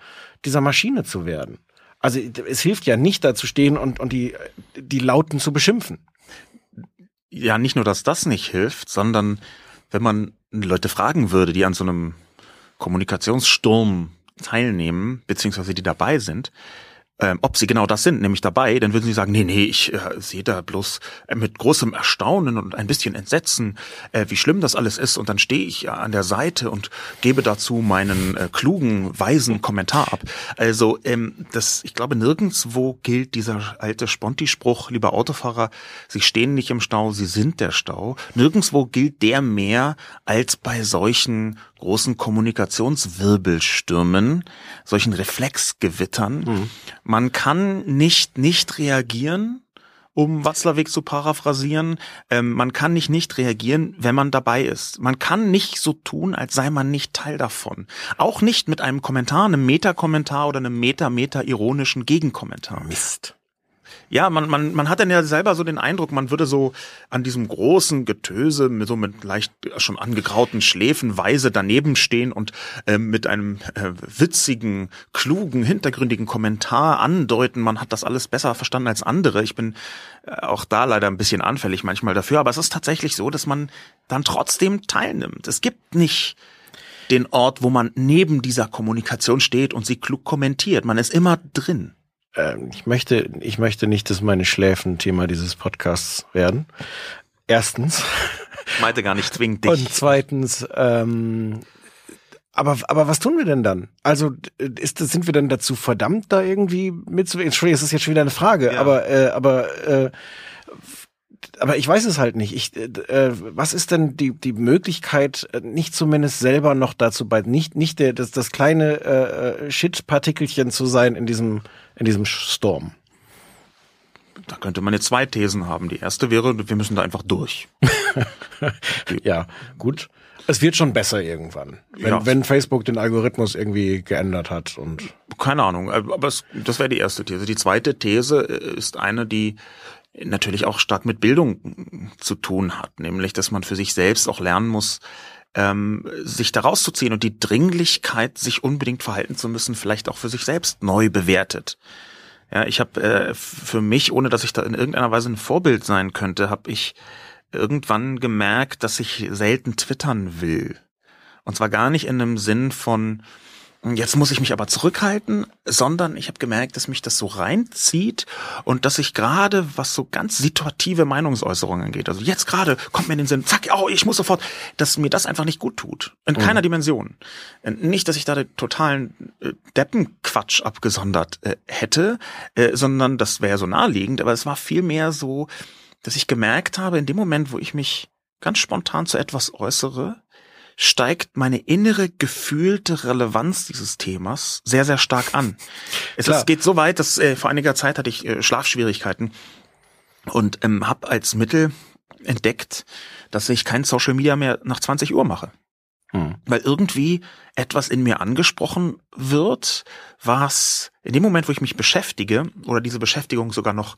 S1: dieser Maschine zu werden? Also es hilft ja nicht da zu stehen und, und die, die Lauten zu beschimpfen.
S2: Ja, nicht nur, dass das nicht hilft, sondern wenn man Leute fragen würde, die an so einem Kommunikationssturm teilnehmen, beziehungsweise die dabei sind, ähm, ob sie genau das sind, nämlich dabei, dann würden sie sagen, nee, nee, ich äh, sehe da bloß äh, mit großem Erstaunen und ein bisschen Entsetzen, äh, wie schlimm das alles ist. Und dann stehe ich an der Seite und gebe dazu meinen äh, klugen, weisen Kommentar ab. Also ähm, das, ich glaube, nirgendswo gilt dieser alte Sponti-Spruch, lieber Autofahrer, Sie stehen nicht im Stau, Sie sind der Stau. Nirgendswo gilt der mehr als bei solchen großen Kommunikationswirbelstürmen, solchen Reflexgewittern. Mhm. Man kann nicht nicht reagieren, um Watzlawick zu paraphrasieren. Ähm, man kann nicht nicht reagieren, wenn man dabei ist. Man kann nicht so tun, als sei man nicht Teil davon. Auch nicht mit einem Kommentar, einem Meta-Kommentar oder einem meta-meta-ironischen Gegenkommentar.
S1: Mist
S2: ja, man, man, man hat dann ja selber so den Eindruck, man würde so an diesem großen Getöse mit so mit leicht schon angegrauten Schläfen weise daneben stehen und äh, mit einem äh, witzigen, klugen, hintergründigen Kommentar andeuten, man hat das alles besser verstanden als andere. Ich bin äh, auch da leider ein bisschen anfällig manchmal dafür, aber es ist tatsächlich so, dass man dann trotzdem teilnimmt. Es gibt nicht den Ort, wo man neben dieser Kommunikation steht und sie klug kommentiert. Man ist immer drin.
S1: Ähm, ich möchte, ich möchte nicht, dass meine Schläfen Thema dieses Podcasts werden. Erstens.
S2: Ich meinte gar nicht zwingend dich.
S1: Und zweitens, ähm, aber, aber was tun wir denn dann? Also ist, sind wir denn dazu verdammt, da irgendwie mitzuwirken? Entschuldigung, es ist jetzt schon wieder eine Frage, ja. aber, äh, aber äh, aber ich weiß es halt nicht. Ich, äh, was ist denn die die Möglichkeit, äh, nicht zumindest selber noch dazu bei nicht nicht der das das kleine äh, äh Shit-Partikelchen zu sein in diesem in diesem Storm?
S2: Da könnte man jetzt zwei Thesen haben. Die erste wäre, wir müssen da einfach durch.
S1: ja, gut. Es wird schon besser irgendwann, wenn, ja. wenn Facebook den Algorithmus irgendwie geändert hat und
S2: keine Ahnung. Aber es, das wäre die erste These. Die zweite These ist eine, die natürlich auch stark mit Bildung zu tun hat, nämlich dass man für sich selbst auch lernen muss, ähm, sich da rauszuziehen und die Dringlichkeit, sich unbedingt verhalten zu müssen, vielleicht auch für sich selbst neu bewertet. Ja, ich habe äh, für mich, ohne dass ich da in irgendeiner Weise ein Vorbild sein könnte, habe ich irgendwann gemerkt, dass ich selten twittern will. Und zwar gar nicht in einem Sinn von, Jetzt muss ich mich aber zurückhalten, sondern ich habe gemerkt, dass mich das so reinzieht und dass ich gerade, was so ganz situative Meinungsäußerungen angeht, also jetzt gerade kommt mir in den Sinn, zack, oh, ich muss sofort, dass mir das einfach nicht gut tut. In keiner mhm. Dimension. Nicht, dass ich da den totalen äh, Deppenquatsch abgesondert äh, hätte, äh, sondern das wäre so naheliegend, aber es war vielmehr so, dass ich gemerkt habe, in dem Moment, wo ich mich ganz spontan zu etwas äußere, steigt meine innere gefühlte Relevanz dieses Themas sehr, sehr stark an. Es ist, geht so weit, dass äh, vor einiger Zeit hatte ich äh, Schlafschwierigkeiten und ähm, habe als Mittel entdeckt, dass ich kein Social Media mehr nach 20 Uhr mache. Hm. Weil irgendwie etwas in mir angesprochen wird, was in dem Moment, wo ich mich beschäftige oder diese Beschäftigung sogar noch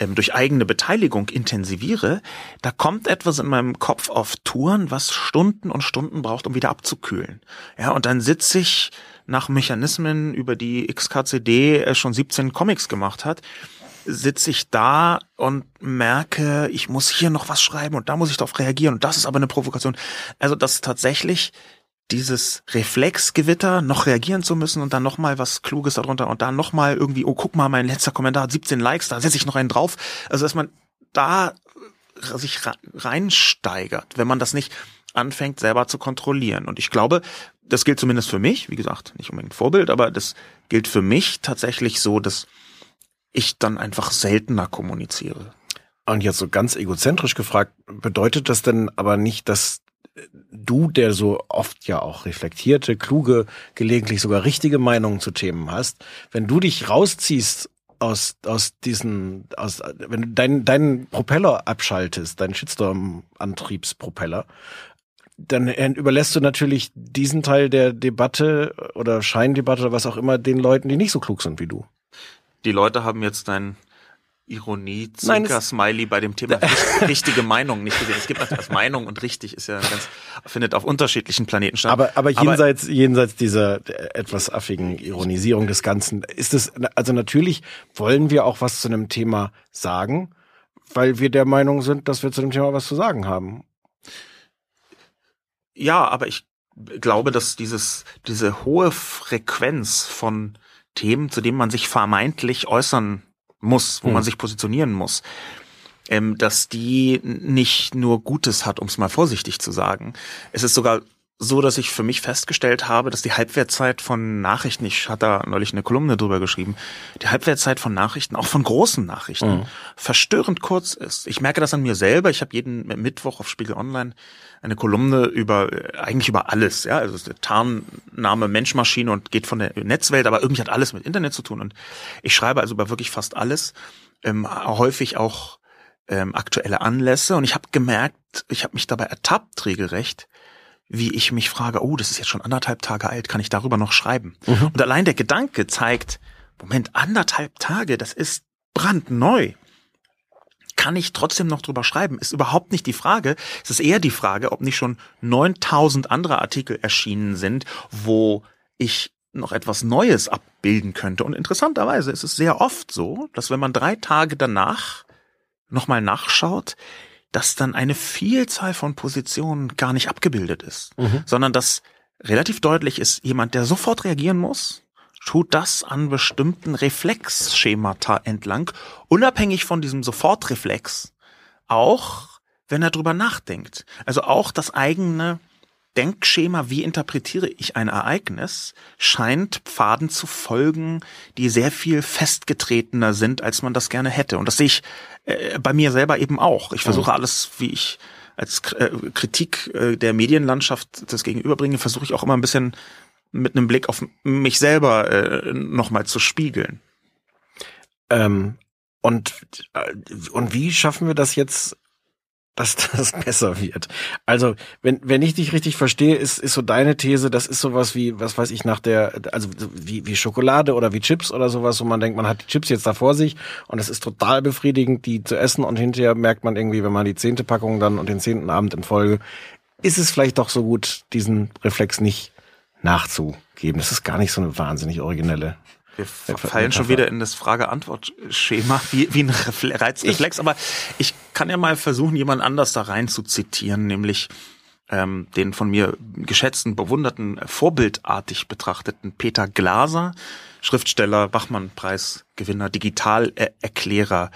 S2: ähm, durch eigene Beteiligung intensiviere, da kommt etwas in meinem Kopf auf Touren, was Stunden und Stunden braucht, um wieder abzukühlen. Ja, und dann sitze ich nach Mechanismen, über die XKCD äh, schon 17 Comics gemacht hat, sitze ich da und merke, ich muss hier noch was schreiben und da muss ich darauf reagieren und das ist aber eine Provokation. Also dass tatsächlich dieses Reflexgewitter noch reagieren zu müssen und dann noch mal was Kluges darunter und dann noch mal irgendwie, oh guck mal, mein letzter Kommentar hat 17 Likes, da setze ich noch einen drauf. Also dass man da sich reinsteigert, wenn man das nicht anfängt selber zu kontrollieren. Und ich glaube, das gilt zumindest für mich, wie gesagt, nicht unbedingt Vorbild, aber das gilt für mich tatsächlich so, dass ich dann einfach seltener kommuniziere.
S1: Und jetzt so ganz egozentrisch gefragt, bedeutet das denn aber nicht, dass du, der so oft ja auch reflektierte, kluge, gelegentlich sogar richtige Meinungen zu Themen hast, wenn du dich rausziehst aus, aus diesen, aus, wenn du deinen, deinen Propeller abschaltest, deinen Shitstorm-Antriebspropeller, dann überlässt du natürlich diesen Teil der Debatte oder Scheindebatte oder was auch immer den Leuten, die nicht so klug sind wie du
S2: die Leute haben jetzt dein Ironie, Zinker, Smiley bei dem Thema richtige Meinung nicht gesehen. Es gibt natürlich Meinung und richtig ist ja ganz, findet auf unterschiedlichen Planeten statt.
S1: Aber, aber jenseits, aber, jenseits dieser etwas affigen Ironisierung des Ganzen ist es, also natürlich wollen wir auch was zu einem Thema sagen, weil wir der Meinung sind, dass wir zu dem Thema was zu sagen haben.
S2: Ja, aber ich glaube, dass dieses, diese hohe Frequenz von Themen, zu denen man sich vermeintlich äußern muss, wo hm. man sich positionieren muss, ähm, dass die nicht nur Gutes hat, um es mal vorsichtig zu sagen. Es ist sogar so, dass ich für mich festgestellt habe, dass die Halbwertzeit von Nachrichten, ich hatte da neulich eine Kolumne drüber geschrieben, die Halbwertzeit von Nachrichten, auch von großen Nachrichten, mhm. verstörend kurz ist. Ich merke das an mir selber. Ich habe jeden Mittwoch auf Spiegel Online eine Kolumne über eigentlich über alles, ja, also der Tarnname Menschmaschine und geht von der Netzwelt, aber irgendwie hat alles mit Internet zu tun und ich schreibe also über wirklich fast alles, ähm, häufig auch ähm, aktuelle Anlässe und ich habe gemerkt, ich habe mich dabei ertappt regelrecht, wie ich mich frage, oh, das ist jetzt schon anderthalb Tage alt, kann ich darüber noch schreiben? Mhm. Und allein der Gedanke zeigt, Moment, anderthalb Tage, das ist brandneu. Kann ich trotzdem noch drüber schreiben? Ist überhaupt nicht die Frage. Es ist eher die Frage, ob nicht schon 9000 andere Artikel erschienen sind, wo ich noch etwas Neues abbilden könnte. Und interessanterweise ist es sehr oft so, dass wenn man drei Tage danach nochmal nachschaut, dass dann eine Vielzahl von Positionen gar nicht abgebildet ist, mhm. sondern dass relativ deutlich ist, jemand, der sofort reagieren muss, tut das an bestimmten Reflexschemata entlang, unabhängig von diesem Sofortreflex, auch wenn er drüber nachdenkt. Also auch das eigene Denkschema, wie interpretiere ich ein Ereignis, scheint Pfaden zu folgen, die sehr viel festgetretener sind, als man das gerne hätte. Und das sehe ich äh, bei mir selber eben auch. Ich versuche alles, wie ich als äh, Kritik äh, der Medienlandschaft das gegenüberbringe, versuche ich auch immer ein bisschen mit einem Blick auf mich selber äh, nochmal zu spiegeln.
S1: Ähm, und, äh, und wie schaffen wir das jetzt dass das besser wird. Also, wenn, wenn ich dich richtig verstehe, ist, ist so deine These, das ist sowas wie, was weiß ich, nach der, also wie, wie Schokolade oder wie Chips oder sowas, wo man denkt, man hat die Chips jetzt da vor sich und es ist total befriedigend, die zu essen und hinterher merkt man irgendwie, wenn man die zehnte Packung dann und den zehnten Abend in Folge, ist es vielleicht doch so gut, diesen Reflex nicht nachzugeben. Das ist gar nicht so eine wahnsinnig originelle
S2: wir fallen schon wieder in das Frage-Antwort-Schema, wie, wie ein Reizreflex. Ich, aber ich kann ja mal versuchen, jemand anders da rein zu zitieren, nämlich ähm, den von mir geschätzten, bewunderten, vorbildartig betrachteten Peter Glaser, Schriftsteller, Bachmann-Preisgewinner, Digitalerklärer,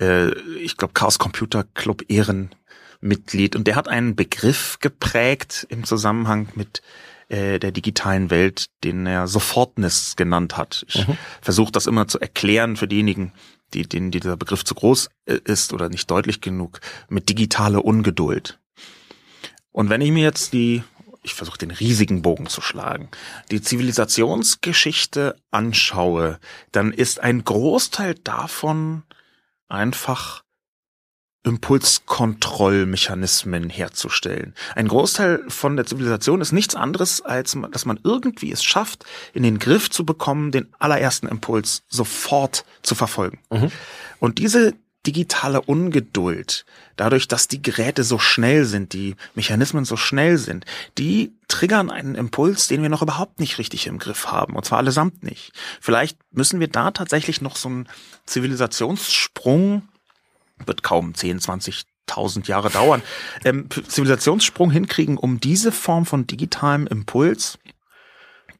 S2: äh, ich glaube Chaos Computer Club Ehrenmitglied. Und der hat einen Begriff geprägt im Zusammenhang mit äh, der digitalen Welt, den er Sofortness genannt hat. Ich mhm. versuche das immer zu erklären für diejenigen, die, denen dieser Begriff zu groß äh, ist oder nicht deutlich genug, mit digitale Ungeduld. Und wenn ich mir jetzt die, ich versuche den riesigen Bogen zu schlagen, die Zivilisationsgeschichte anschaue, dann ist ein Großteil davon einfach Impulskontrollmechanismen herzustellen. Ein Großteil von der Zivilisation ist nichts anderes, als dass man irgendwie es schafft, in den Griff zu bekommen, den allerersten Impuls sofort zu verfolgen. Mhm. Und diese digitale Ungeduld, dadurch, dass die Geräte so schnell sind, die Mechanismen so schnell sind, die triggern einen Impuls, den wir noch überhaupt nicht richtig im Griff haben, und zwar allesamt nicht. Vielleicht müssen wir da tatsächlich noch so einen Zivilisationssprung wird kaum 10, 20.000 Jahre dauern, ähm, Zivilisationssprung hinkriegen, um diese Form von digitalem Impuls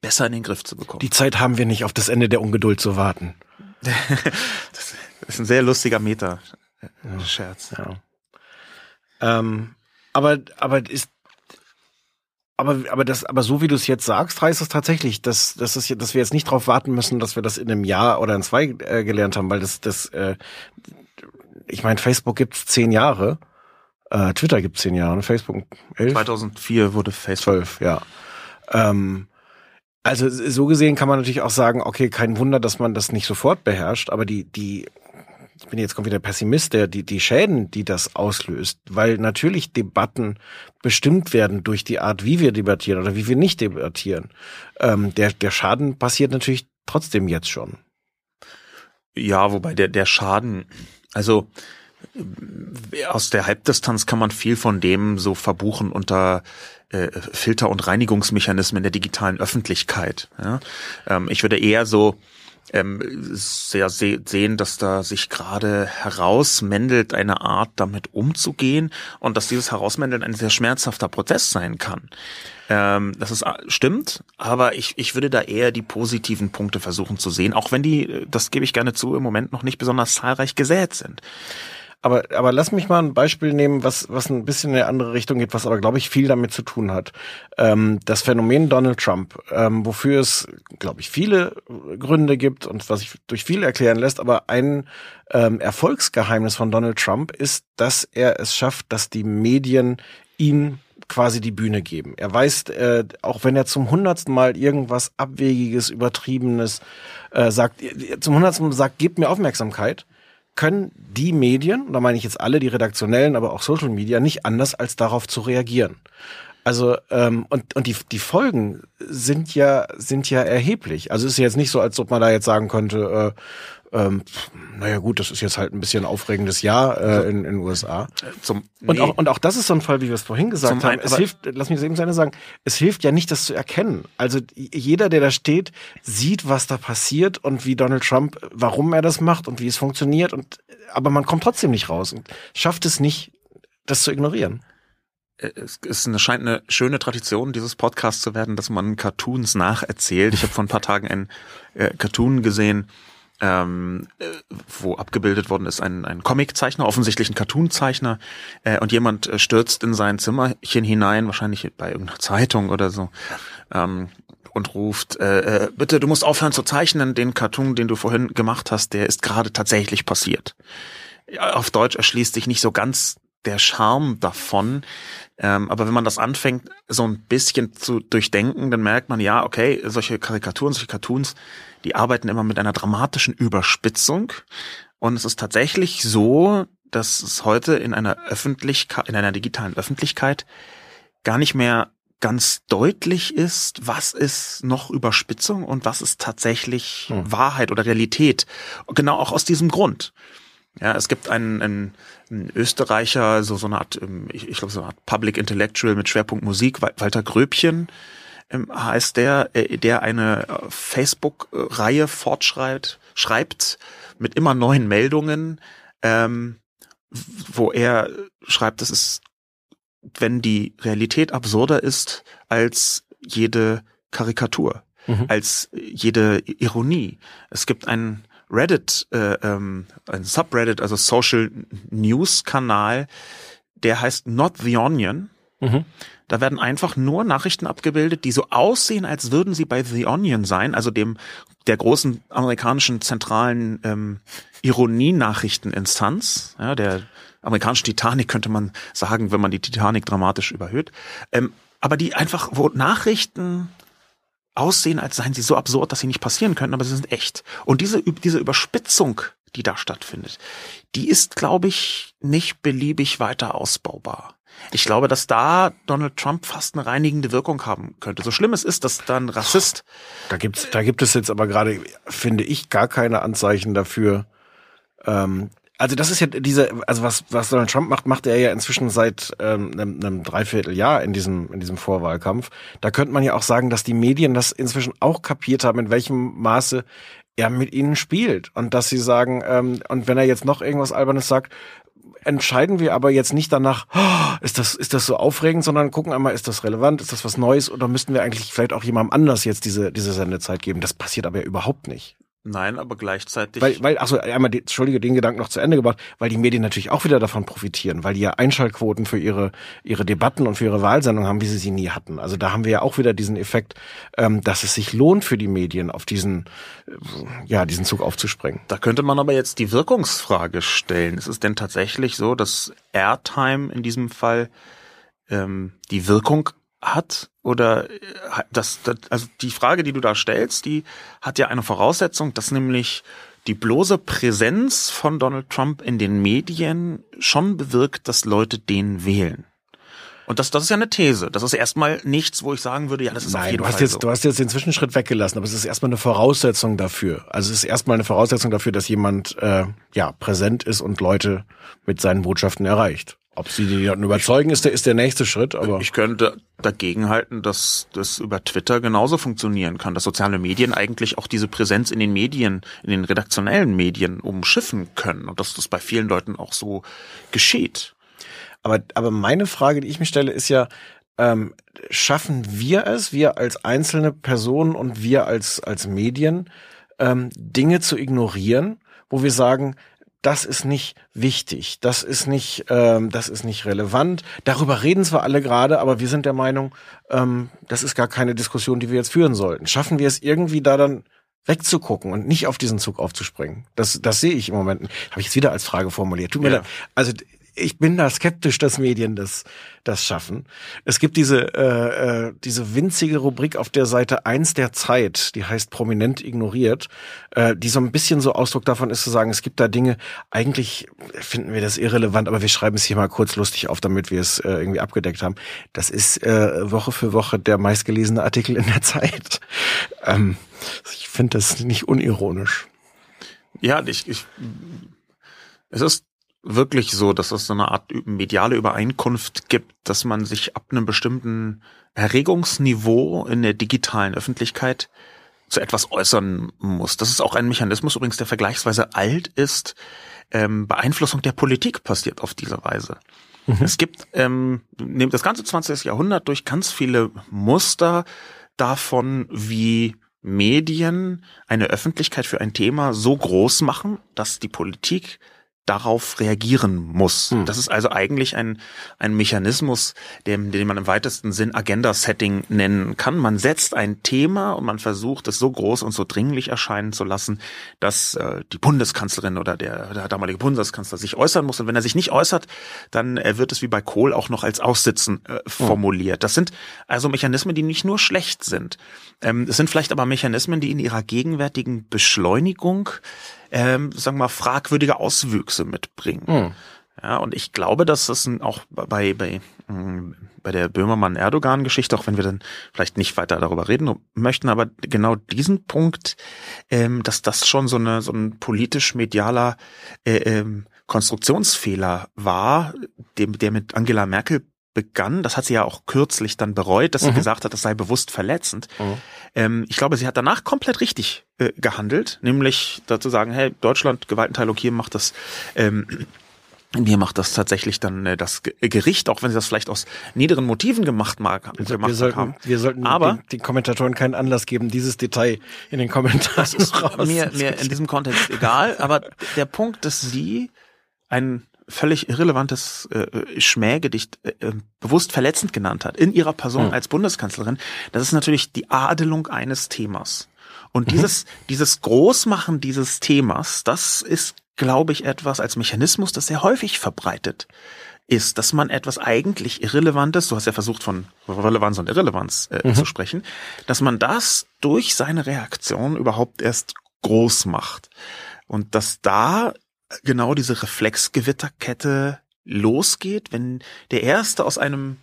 S2: besser in den Griff zu bekommen.
S1: Die Zeit haben wir nicht, auf das Ende der Ungeduld zu warten.
S2: das ist ein sehr lustiger Meta-Scherz.
S1: Ja. Ähm, aber, aber ist, aber, aber das, aber so wie du es jetzt sagst, heißt es tatsächlich, dass, dass, es, dass wir jetzt nicht darauf warten müssen, dass wir das in einem Jahr oder in zwei äh, gelernt haben, weil das, das, äh, ich meine, Facebook gibt's zehn Jahre. Äh, Twitter gibt's zehn Jahre, Facebook
S2: elf? 2004 wurde Facebook.
S1: Zwölf, ja. Ähm, also so gesehen kann man natürlich auch sagen, okay, kein Wunder, dass man das nicht sofort beherrscht, aber die, die, ich bin jetzt kommt wieder Pessimist, der, die, die Schäden, die das auslöst, weil natürlich Debatten bestimmt werden durch die Art, wie wir debattieren oder wie wir nicht debattieren. Ähm, der, der Schaden passiert natürlich trotzdem jetzt schon.
S2: Ja, wobei der, der Schaden also aus der Halbdistanz kann man viel von dem so verbuchen unter äh, Filter- und Reinigungsmechanismen der digitalen Öffentlichkeit. Ja? Ähm, ich würde eher so ähm, sehr se sehen, dass da sich gerade herausmändelt, eine Art damit umzugehen und dass dieses Herausmändeln ein sehr schmerzhafter Prozess sein kann. Ähm, das ist äh, stimmt, aber ich, ich würde da eher die positiven Punkte versuchen zu sehen, auch wenn die, das gebe ich gerne zu, im Moment noch nicht besonders zahlreich gesät sind.
S1: Aber, aber lass mich mal ein Beispiel nehmen, was, was ein bisschen in eine andere Richtung geht, was aber, glaube ich, viel damit zu tun hat. Ähm, das Phänomen Donald Trump, ähm, wofür es, glaube ich, viele Gründe gibt und was sich durch viele erklären lässt, aber ein ähm, Erfolgsgeheimnis von Donald Trump ist, dass er es schafft, dass die Medien ihn quasi die Bühne geben. Er weiß, äh, auch wenn er zum hundertsten Mal irgendwas Abwegiges, Übertriebenes äh, sagt, zum hundertsten Mal sagt, gebt mir Aufmerksamkeit, können die Medien, da meine ich jetzt alle, die redaktionellen, aber auch Social Media, nicht anders als darauf zu reagieren. Also ähm, und und die die Folgen sind ja sind ja erheblich. Also es ist jetzt nicht so, als ob man da jetzt sagen könnte, äh, ähm, naja gut, das ist jetzt halt ein bisschen aufregendes Jahr äh, in in den USA. Zum, nee. Und auch und auch das ist so ein Fall, wie wir es vorhin gesagt Zum haben. es hilft, lass mich das eben zu Ende sagen, es hilft ja nicht, das zu erkennen. Also jeder, der da steht, sieht, was da passiert und wie Donald Trump, warum er das macht und wie es funktioniert. Und aber man kommt trotzdem nicht raus und schafft es nicht, das zu ignorieren
S2: es ist scheint eine schöne Tradition dieses Podcasts zu werden, dass man Cartoons nacherzählt. Ich habe vor ein paar Tagen ein äh, Cartoon gesehen, ähm, äh, wo abgebildet worden ist ein, ein Comiczeichner, offensichtlich ein Cartoonzeichner, äh, und jemand äh, stürzt in sein Zimmerchen hinein, wahrscheinlich bei irgendeiner Zeitung oder so, ähm, und ruft, äh, äh, bitte, du musst aufhören zu zeichnen, den Cartoon, den du vorhin gemacht hast, der ist gerade tatsächlich passiert. Auf Deutsch erschließt sich nicht so ganz der Charme davon. Ähm, aber wenn man das anfängt, so ein bisschen zu durchdenken, dann merkt man, ja, okay, solche Karikaturen, solche Cartoons, die arbeiten immer mit einer dramatischen Überspitzung. Und es ist tatsächlich so, dass es heute in einer Öffentlichkeit, in einer digitalen Öffentlichkeit gar nicht mehr ganz deutlich ist, was ist noch Überspitzung und was ist tatsächlich hm. Wahrheit oder Realität. Genau auch aus diesem Grund. Ja, es gibt einen, einen, einen Österreicher, so, so eine Art, ähm, ich, ich glaube, so eine Art Public Intellectual mit Schwerpunkt Musik, Walter Gröbchen ähm, heißt der, äh, der eine äh, Facebook-Reihe fortschreibt, schreibt mit immer neuen Meldungen, ähm, wo er schreibt, das ist, wenn die Realität absurder ist als jede Karikatur, mhm. als jede Ironie. Es gibt einen Reddit, äh, ähm, ein Subreddit, also Social News Kanal, der heißt Not the Onion. Mhm. Da werden einfach nur Nachrichten abgebildet, die so aussehen, als würden sie bei The Onion sein, also dem der großen amerikanischen zentralen ähm, Ironie-Nachrichteninstanz, ja, der amerikanischen Titanic könnte man sagen, wenn man die Titanic dramatisch überhöht. Ähm, aber die einfach, wo Nachrichten aussehen, als seien sie so absurd, dass sie nicht passieren könnten, aber sie sind echt. Und diese, diese Überspitzung, die da stattfindet, die ist, glaube ich, nicht beliebig weiter ausbaubar. Ich glaube, dass da Donald Trump fast eine reinigende Wirkung haben könnte. So schlimm es ist, dass dann Rassist.
S1: Da gibt's, da gibt es jetzt aber gerade, finde ich, gar keine Anzeichen dafür, ähm, also das ist ja diese, also was, was Donald Trump macht, macht er ja inzwischen seit ähm, einem, einem Dreivierteljahr in diesem, in diesem Vorwahlkampf. Da könnte man ja auch sagen, dass die Medien das inzwischen auch kapiert haben, in welchem Maße er mit ihnen spielt. Und dass sie sagen, ähm, und wenn er jetzt noch irgendwas Albernes sagt, entscheiden wir aber jetzt nicht danach, oh, ist das, ist das so aufregend, sondern gucken einmal, ist das relevant, ist das was Neues oder müssten wir eigentlich vielleicht auch jemandem anders jetzt diese, diese Sendezeit geben? Das passiert aber ja überhaupt nicht.
S2: Nein, aber gleichzeitig.
S1: Weil, weil achso, einmal, die, entschuldige, den Gedanken noch zu Ende gebracht, weil die Medien natürlich auch wieder davon profitieren, weil die ja Einschaltquoten für ihre, ihre Debatten und für ihre Wahlsendungen haben, wie sie sie nie hatten. Also da haben wir ja auch wieder diesen Effekt, ähm, dass es sich lohnt für die Medien, auf diesen, äh, ja, diesen Zug aufzuspringen.
S2: Da könnte man aber jetzt die Wirkungsfrage stellen. Ist es denn tatsächlich so, dass Airtime in diesem Fall ähm, die Wirkung hat oder äh, das, das, also die Frage, die du da stellst, die hat ja eine Voraussetzung, dass nämlich die bloße Präsenz von Donald Trump in den Medien schon bewirkt, dass Leute den wählen. Und das, das ist ja eine These. Das ist erstmal nichts, wo ich sagen würde, ja, das ist
S1: Nein,
S2: auf jeden
S1: du hast
S2: Fall
S1: jetzt,
S2: so.
S1: Du hast jetzt den Zwischenschritt weggelassen, aber es ist erstmal eine Voraussetzung dafür. Also es ist erstmal eine Voraussetzung dafür, dass jemand äh, ja präsent ist und Leute mit seinen Botschaften erreicht. Ob sie die dann überzeugen, ist der, ist der nächste Schritt. Aber
S2: ich könnte dagegen halten, dass das über Twitter genauso funktionieren kann, dass soziale Medien eigentlich auch diese Präsenz in den Medien, in den redaktionellen Medien umschiffen können und dass das bei vielen Leuten auch so geschieht.
S1: Aber, aber meine Frage, die ich mir stelle, ist ja, ähm, schaffen wir es, wir als einzelne Personen und wir als, als Medien, ähm, Dinge zu ignorieren, wo wir sagen, das ist nicht wichtig, das ist nicht, ähm, das ist nicht relevant. Darüber reden zwar alle gerade, aber wir sind der Meinung, ähm, das ist gar keine Diskussion, die wir jetzt führen sollten. Schaffen wir es irgendwie da dann wegzugucken und nicht auf diesen Zug aufzuspringen? Das, das sehe ich im Moment. Habe ich jetzt wieder als Frage formuliert. Tut mir ja. leid. Also ich bin da skeptisch, dass Medien das, das schaffen. Es gibt diese, äh, äh, diese winzige Rubrik auf der Seite eins der Zeit, die heißt prominent ignoriert, äh, die so ein bisschen so Ausdruck davon ist zu sagen, es gibt da Dinge, eigentlich finden wir das irrelevant, aber wir schreiben es hier mal kurz lustig auf, damit wir es äh, irgendwie abgedeckt haben. Das ist äh, Woche für Woche der meistgelesene Artikel in der Zeit. Ähm, ich finde das nicht unironisch.
S2: Ja, ich, ich es ist wirklich so, dass es so eine Art mediale Übereinkunft gibt, dass man sich ab einem bestimmten Erregungsniveau in der digitalen Öffentlichkeit zu etwas äußern muss. Das ist auch ein Mechanismus übrigens, der vergleichsweise alt ist. Ähm, Beeinflussung der Politik passiert auf diese Weise. Mhm. Es gibt ähm, das ganze 20. Jahrhundert durch ganz viele Muster davon, wie Medien eine Öffentlichkeit für ein Thema so groß machen, dass die Politik darauf reagieren muss. Hm. Das ist also eigentlich ein, ein Mechanismus, den, den man im weitesten Sinn Agenda-Setting nennen kann. Man setzt ein Thema und man versucht es so groß und so dringlich erscheinen zu lassen, dass äh, die Bundeskanzlerin oder der, der damalige Bundeskanzler sich äußern muss. Und wenn er sich nicht äußert, dann äh, wird es wie bei Kohl auch noch als Aussitzen äh, hm. formuliert. Das sind also Mechanismen, die nicht nur schlecht sind. Ähm, es sind vielleicht aber Mechanismen, die in ihrer gegenwärtigen Beschleunigung ähm, sagen wir mal, fragwürdige Auswüchse mitbringen. Mhm. Ja, und ich glaube, dass es auch bei, bei, mm, bei der Böhmermann-Erdogan-Geschichte, auch wenn wir dann vielleicht nicht weiter darüber reden möchten, aber genau diesen Punkt, ähm, dass das schon so eine so ein politisch-medialer äh, ähm, Konstruktionsfehler war, dem, der mit Angela Merkel begann, das hat sie ja auch kürzlich dann bereut, dass sie mhm. gesagt hat, das sei bewusst verletzend. Mhm. Ähm, ich glaube, sie hat danach komplett richtig äh, gehandelt, nämlich dazu sagen, hey, Deutschland, Gewaltenteilung hier macht das ähm, mir macht das tatsächlich dann äh, das Gericht, auch wenn sie das vielleicht aus niederen Motiven gemacht mag.
S1: Also gemacht wir sollten, haben. wir sollten Aber, den, den, Kommentatoren keinen Anlass geben, dieses Detail in den Kommentaren das ist
S2: mir, mir in diesem Kontext egal. Aber der Punkt, dass sie ein völlig irrelevantes äh, Schmähgedicht äh, äh, bewusst verletzend genannt hat in ihrer Person mhm. als Bundeskanzlerin, das ist natürlich die Adelung eines Themas. Und mhm. dieses, dieses Großmachen dieses Themas, das ist glaube ich, etwas als Mechanismus, das sehr häufig verbreitet ist, dass man etwas eigentlich Irrelevantes, du hast ja versucht von Relevanz und Irrelevanz äh, mhm. zu sprechen, dass man das durch seine Reaktion überhaupt erst groß macht. Und dass da genau diese Reflexgewitterkette losgeht, wenn der Erste aus einem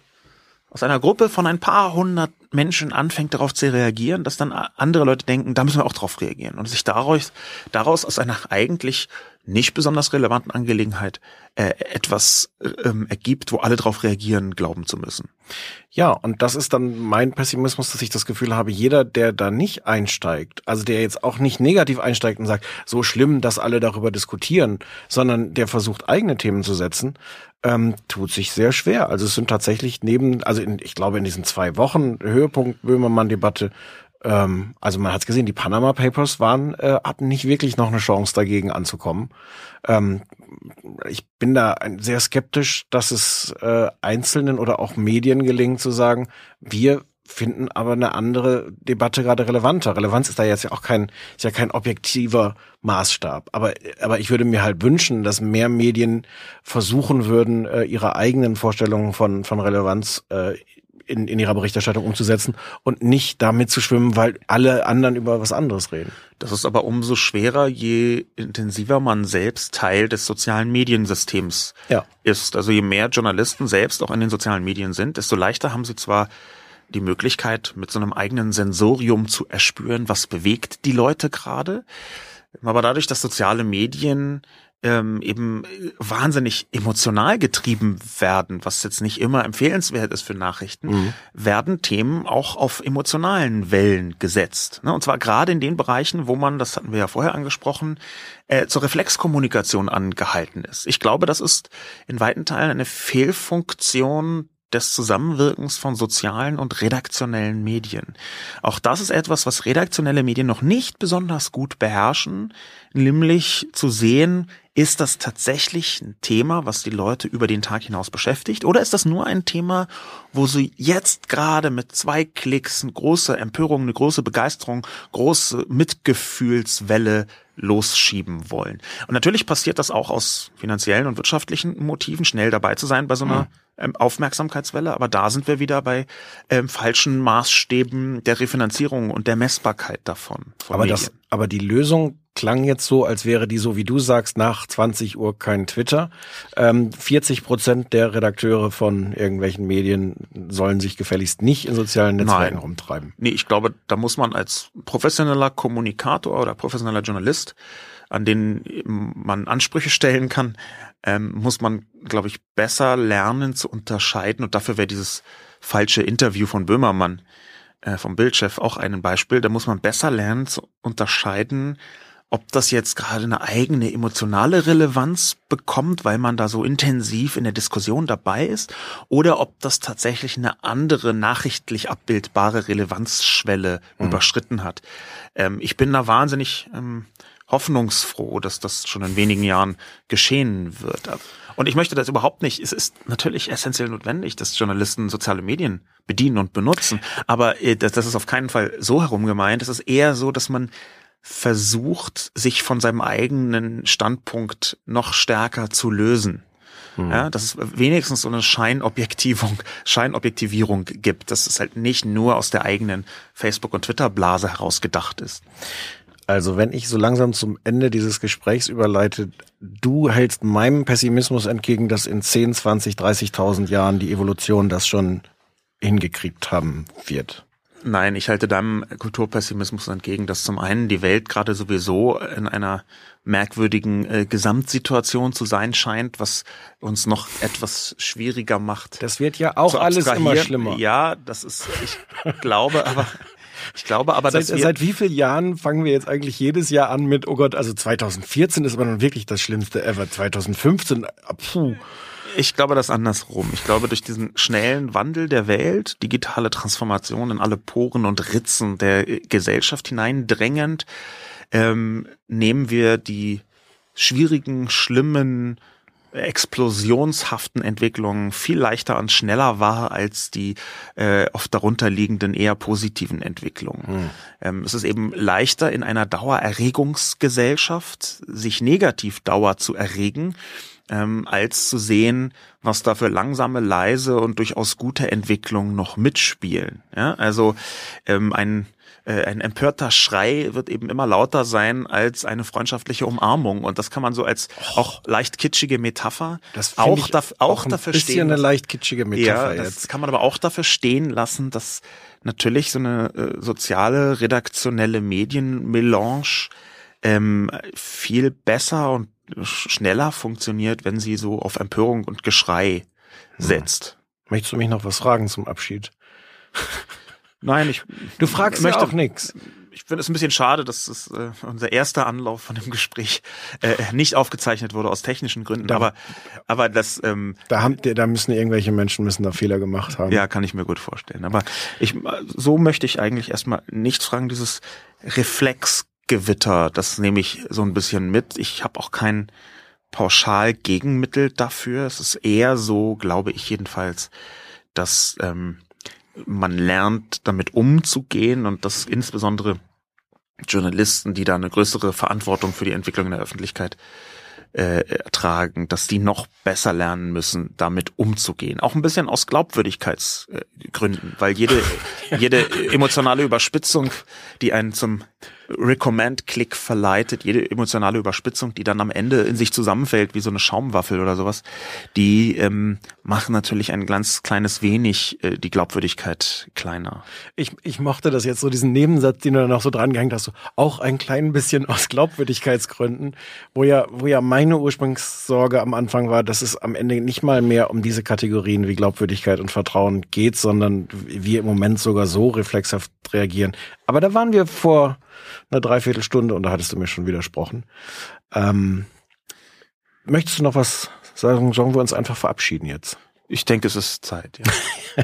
S2: aus einer Gruppe von ein paar hundert Menschen anfängt darauf zu reagieren, dass dann andere Leute denken, da müssen wir auch drauf reagieren. Und sich daraus, daraus aus einer eigentlich nicht besonders relevanten Angelegenheit äh, etwas ähm, ergibt, wo alle darauf reagieren, glauben zu müssen.
S1: Ja, und das ist dann mein Pessimismus, dass ich das Gefühl habe, jeder, der da nicht einsteigt, also der jetzt auch nicht negativ einsteigt und sagt, so schlimm, dass alle darüber diskutieren, sondern der versucht, eigene Themen zu setzen, ähm, tut sich sehr schwer. Also es sind tatsächlich neben, also in, ich glaube in diesen zwei Wochen Höhepunkt Böhmermann-Debatte ähm, also man hat gesehen, die Panama Papers waren, äh, hatten nicht wirklich noch eine Chance dagegen anzukommen. Ähm, ich bin da sehr skeptisch, dass es äh, Einzelnen oder auch Medien gelingt zu sagen, wir finden aber eine andere Debatte gerade relevanter. Relevanz ist da jetzt ja auch kein, ist ja kein objektiver Maßstab. Aber, aber ich würde mir halt wünschen, dass mehr Medien versuchen würden, äh, ihre eigenen Vorstellungen von, von Relevanz äh, in, in ihrer Berichterstattung umzusetzen und nicht damit zu schwimmen, weil alle anderen über was anderes reden.
S2: Das ist aber umso schwerer, je intensiver man selbst Teil des sozialen Mediensystems ja. ist. Also je mehr Journalisten selbst auch in den sozialen Medien sind, desto leichter haben sie zwar die Möglichkeit, mit so einem eigenen Sensorium zu erspüren, was bewegt die Leute gerade. Aber dadurch, dass soziale Medien ähm, eben wahnsinnig emotional getrieben werden, was jetzt nicht immer empfehlenswert ist für Nachrichten, mhm. werden Themen auch auf emotionalen Wellen gesetzt. Ne? Und zwar gerade in den Bereichen, wo man, das hatten wir ja vorher angesprochen, äh, zur Reflexkommunikation angehalten ist. Ich glaube, das ist in weiten Teilen eine Fehlfunktion des Zusammenwirkens von sozialen und redaktionellen Medien. Auch das ist etwas, was redaktionelle Medien noch nicht besonders gut beherrschen, nämlich zu sehen, ist das tatsächlich ein Thema, was die Leute über den Tag hinaus beschäftigt? Oder ist das nur ein Thema, wo sie jetzt gerade mit zwei Klicks eine große Empörung, eine große Begeisterung, große Mitgefühlswelle losschieben wollen? Und natürlich passiert das auch aus finanziellen und wirtschaftlichen Motiven, schnell dabei zu sein bei so einer mhm ähm, Aufmerksamkeitswelle, aber da sind wir wieder bei ähm, falschen Maßstäben der Refinanzierung und der Messbarkeit davon.
S1: Aber Medien. das, aber die Lösung klang jetzt so, als wäre die so, wie du sagst, nach 20 Uhr kein Twitter. Ähm, 40 Prozent der Redakteure von irgendwelchen Medien sollen sich gefälligst nicht in sozialen Netzwerken Nein. rumtreiben.
S2: Nee, ich glaube, da muss man als professioneller Kommunikator oder professioneller Journalist an den man Ansprüche stellen kann, ähm, muss man, glaube ich, besser lernen zu unterscheiden. Und dafür wäre dieses falsche Interview von Böhmermann äh, vom Bildchef auch ein Beispiel. Da muss man besser lernen zu unterscheiden, ob das jetzt gerade eine eigene emotionale Relevanz bekommt, weil man da so intensiv in der Diskussion dabei ist, oder ob das tatsächlich eine andere nachrichtlich abbildbare Relevanzschwelle mhm. überschritten hat. Ähm, ich bin da wahnsinnig ähm, hoffnungsfroh, dass das schon in wenigen Jahren geschehen wird. Und ich möchte das überhaupt nicht. Es ist natürlich essentiell notwendig, dass Journalisten soziale Medien bedienen und benutzen. Aber äh, das ist auf keinen Fall so herum gemeint. Es ist eher so, dass man versucht, sich von seinem eigenen Standpunkt noch stärker zu lösen. Hm. Ja, dass es wenigstens so eine Scheinobjektivung, Scheinobjektivierung gibt, dass es halt nicht nur aus der eigenen Facebook- und Twitter-Blase heraus gedacht ist.
S1: Also wenn ich so langsam zum Ende dieses Gesprächs überleite, du hältst meinem Pessimismus entgegen, dass in 10, 20, 30.000 Jahren die Evolution das schon hingekriegt haben wird.
S2: Nein, ich halte deinem Kulturpessimismus entgegen, dass zum einen die Welt gerade sowieso in einer merkwürdigen äh, Gesamtsituation zu sein scheint, was uns noch etwas schwieriger macht.
S1: Das wird ja auch alles immer schlimmer.
S2: Ja, das ist, ich glaube aber, ich glaube aber,
S1: seit,
S2: dass wir
S1: seit wie vielen Jahren fangen wir jetzt eigentlich jedes Jahr an mit, oh Gott, also 2014 ist aber nun wirklich das Schlimmste ever. 2015, puh.
S2: Ich glaube das andersrum. Ich glaube, durch diesen schnellen Wandel der Welt, digitale Transformation in alle Poren und Ritzen der Gesellschaft hineindrängend, ähm, nehmen wir die schwierigen, schlimmen, explosionshaften Entwicklungen viel leichter und schneller wahr als die äh, oft darunterliegenden eher positiven Entwicklungen. Hm. Ähm, es ist eben leichter in einer Dauererregungsgesellschaft sich negativ Dauer zu erregen ähm, als zu sehen, was da für langsame, leise und durchaus gute Entwicklungen noch mitspielen. Ja, also ähm, ein äh, ein empörter Schrei wird eben immer lauter sein als eine freundschaftliche Umarmung. Und das kann man so als oh. auch leicht kitschige Metapher
S1: das auch, da, auch, auch dafür
S2: stehen.
S1: Bisschen eine leicht kitschige Metapher
S2: ja, das jetzt. kann man aber auch dafür stehen lassen, dass natürlich so eine äh, soziale, redaktionelle Medienmelange ähm, viel besser und schneller funktioniert, wenn sie so auf Empörung und Geschrei hm. setzt.
S1: Möchtest du mich noch was fragen zum Abschied?
S2: Nein, ich.
S1: Du fragst möchte ja auch nichts.
S2: Ich finde es ein bisschen schade, dass es äh, unser erster Anlauf von dem Gespräch äh, nicht aufgezeichnet wurde aus technischen Gründen. Da, aber aber das ähm,
S1: da haben da müssen irgendwelche Menschen müssen da Fehler gemacht haben.
S2: Ja, kann ich mir gut vorstellen. Aber ich so möchte ich eigentlich erstmal nichts fragen. Dieses Reflex Gewitter, das nehme ich so ein bisschen mit. Ich habe auch kein pauschal Gegenmittel dafür. Es ist eher so, glaube ich jedenfalls, dass ähm, man lernt, damit umzugehen und dass insbesondere Journalisten, die da eine größere Verantwortung für die Entwicklung in der Öffentlichkeit äh, tragen, dass die noch besser lernen müssen, damit umzugehen. Auch ein bisschen aus Glaubwürdigkeitsgründen, weil jede, jede emotionale Überspitzung, die einen zum Recommend-Klick verleitet, jede emotionale Überspitzung, die dann am Ende in sich zusammenfällt, wie so eine Schaumwaffel oder sowas, die ähm, machen natürlich ein ganz kleines wenig äh, die Glaubwürdigkeit kleiner.
S1: Ich, ich mochte das jetzt so, diesen Nebensatz, den du dann noch so dran gehängt hast, so, auch ein klein bisschen aus Glaubwürdigkeitsgründen, wo ja, wo ja meine Ursprungssorge am Anfang war, dass es am Ende nicht mal mehr um diese Kategorien wie Glaubwürdigkeit und Vertrauen geht, sondern wir im Moment sogar so reflexhaft reagieren. Aber da waren wir vor eine Dreiviertelstunde und da hattest du mir schon widersprochen. Ähm, möchtest du noch was sagen? Sollen wir uns einfach verabschieden jetzt?
S2: Ich denke, es ist Zeit. Ja.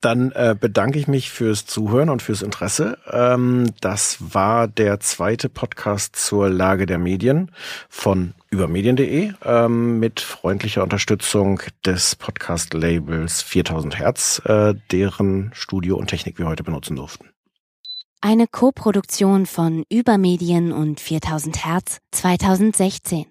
S1: Dann äh, bedanke ich mich fürs Zuhören und fürs Interesse. Ähm, das war der zweite Podcast zur Lage der Medien von übermedien.de ähm, mit freundlicher Unterstützung des Podcast-Labels 4000 Hertz, äh, deren Studio und Technik wir heute benutzen durften.
S3: Eine Koproduktion von Übermedien und 4000 Hertz 2016.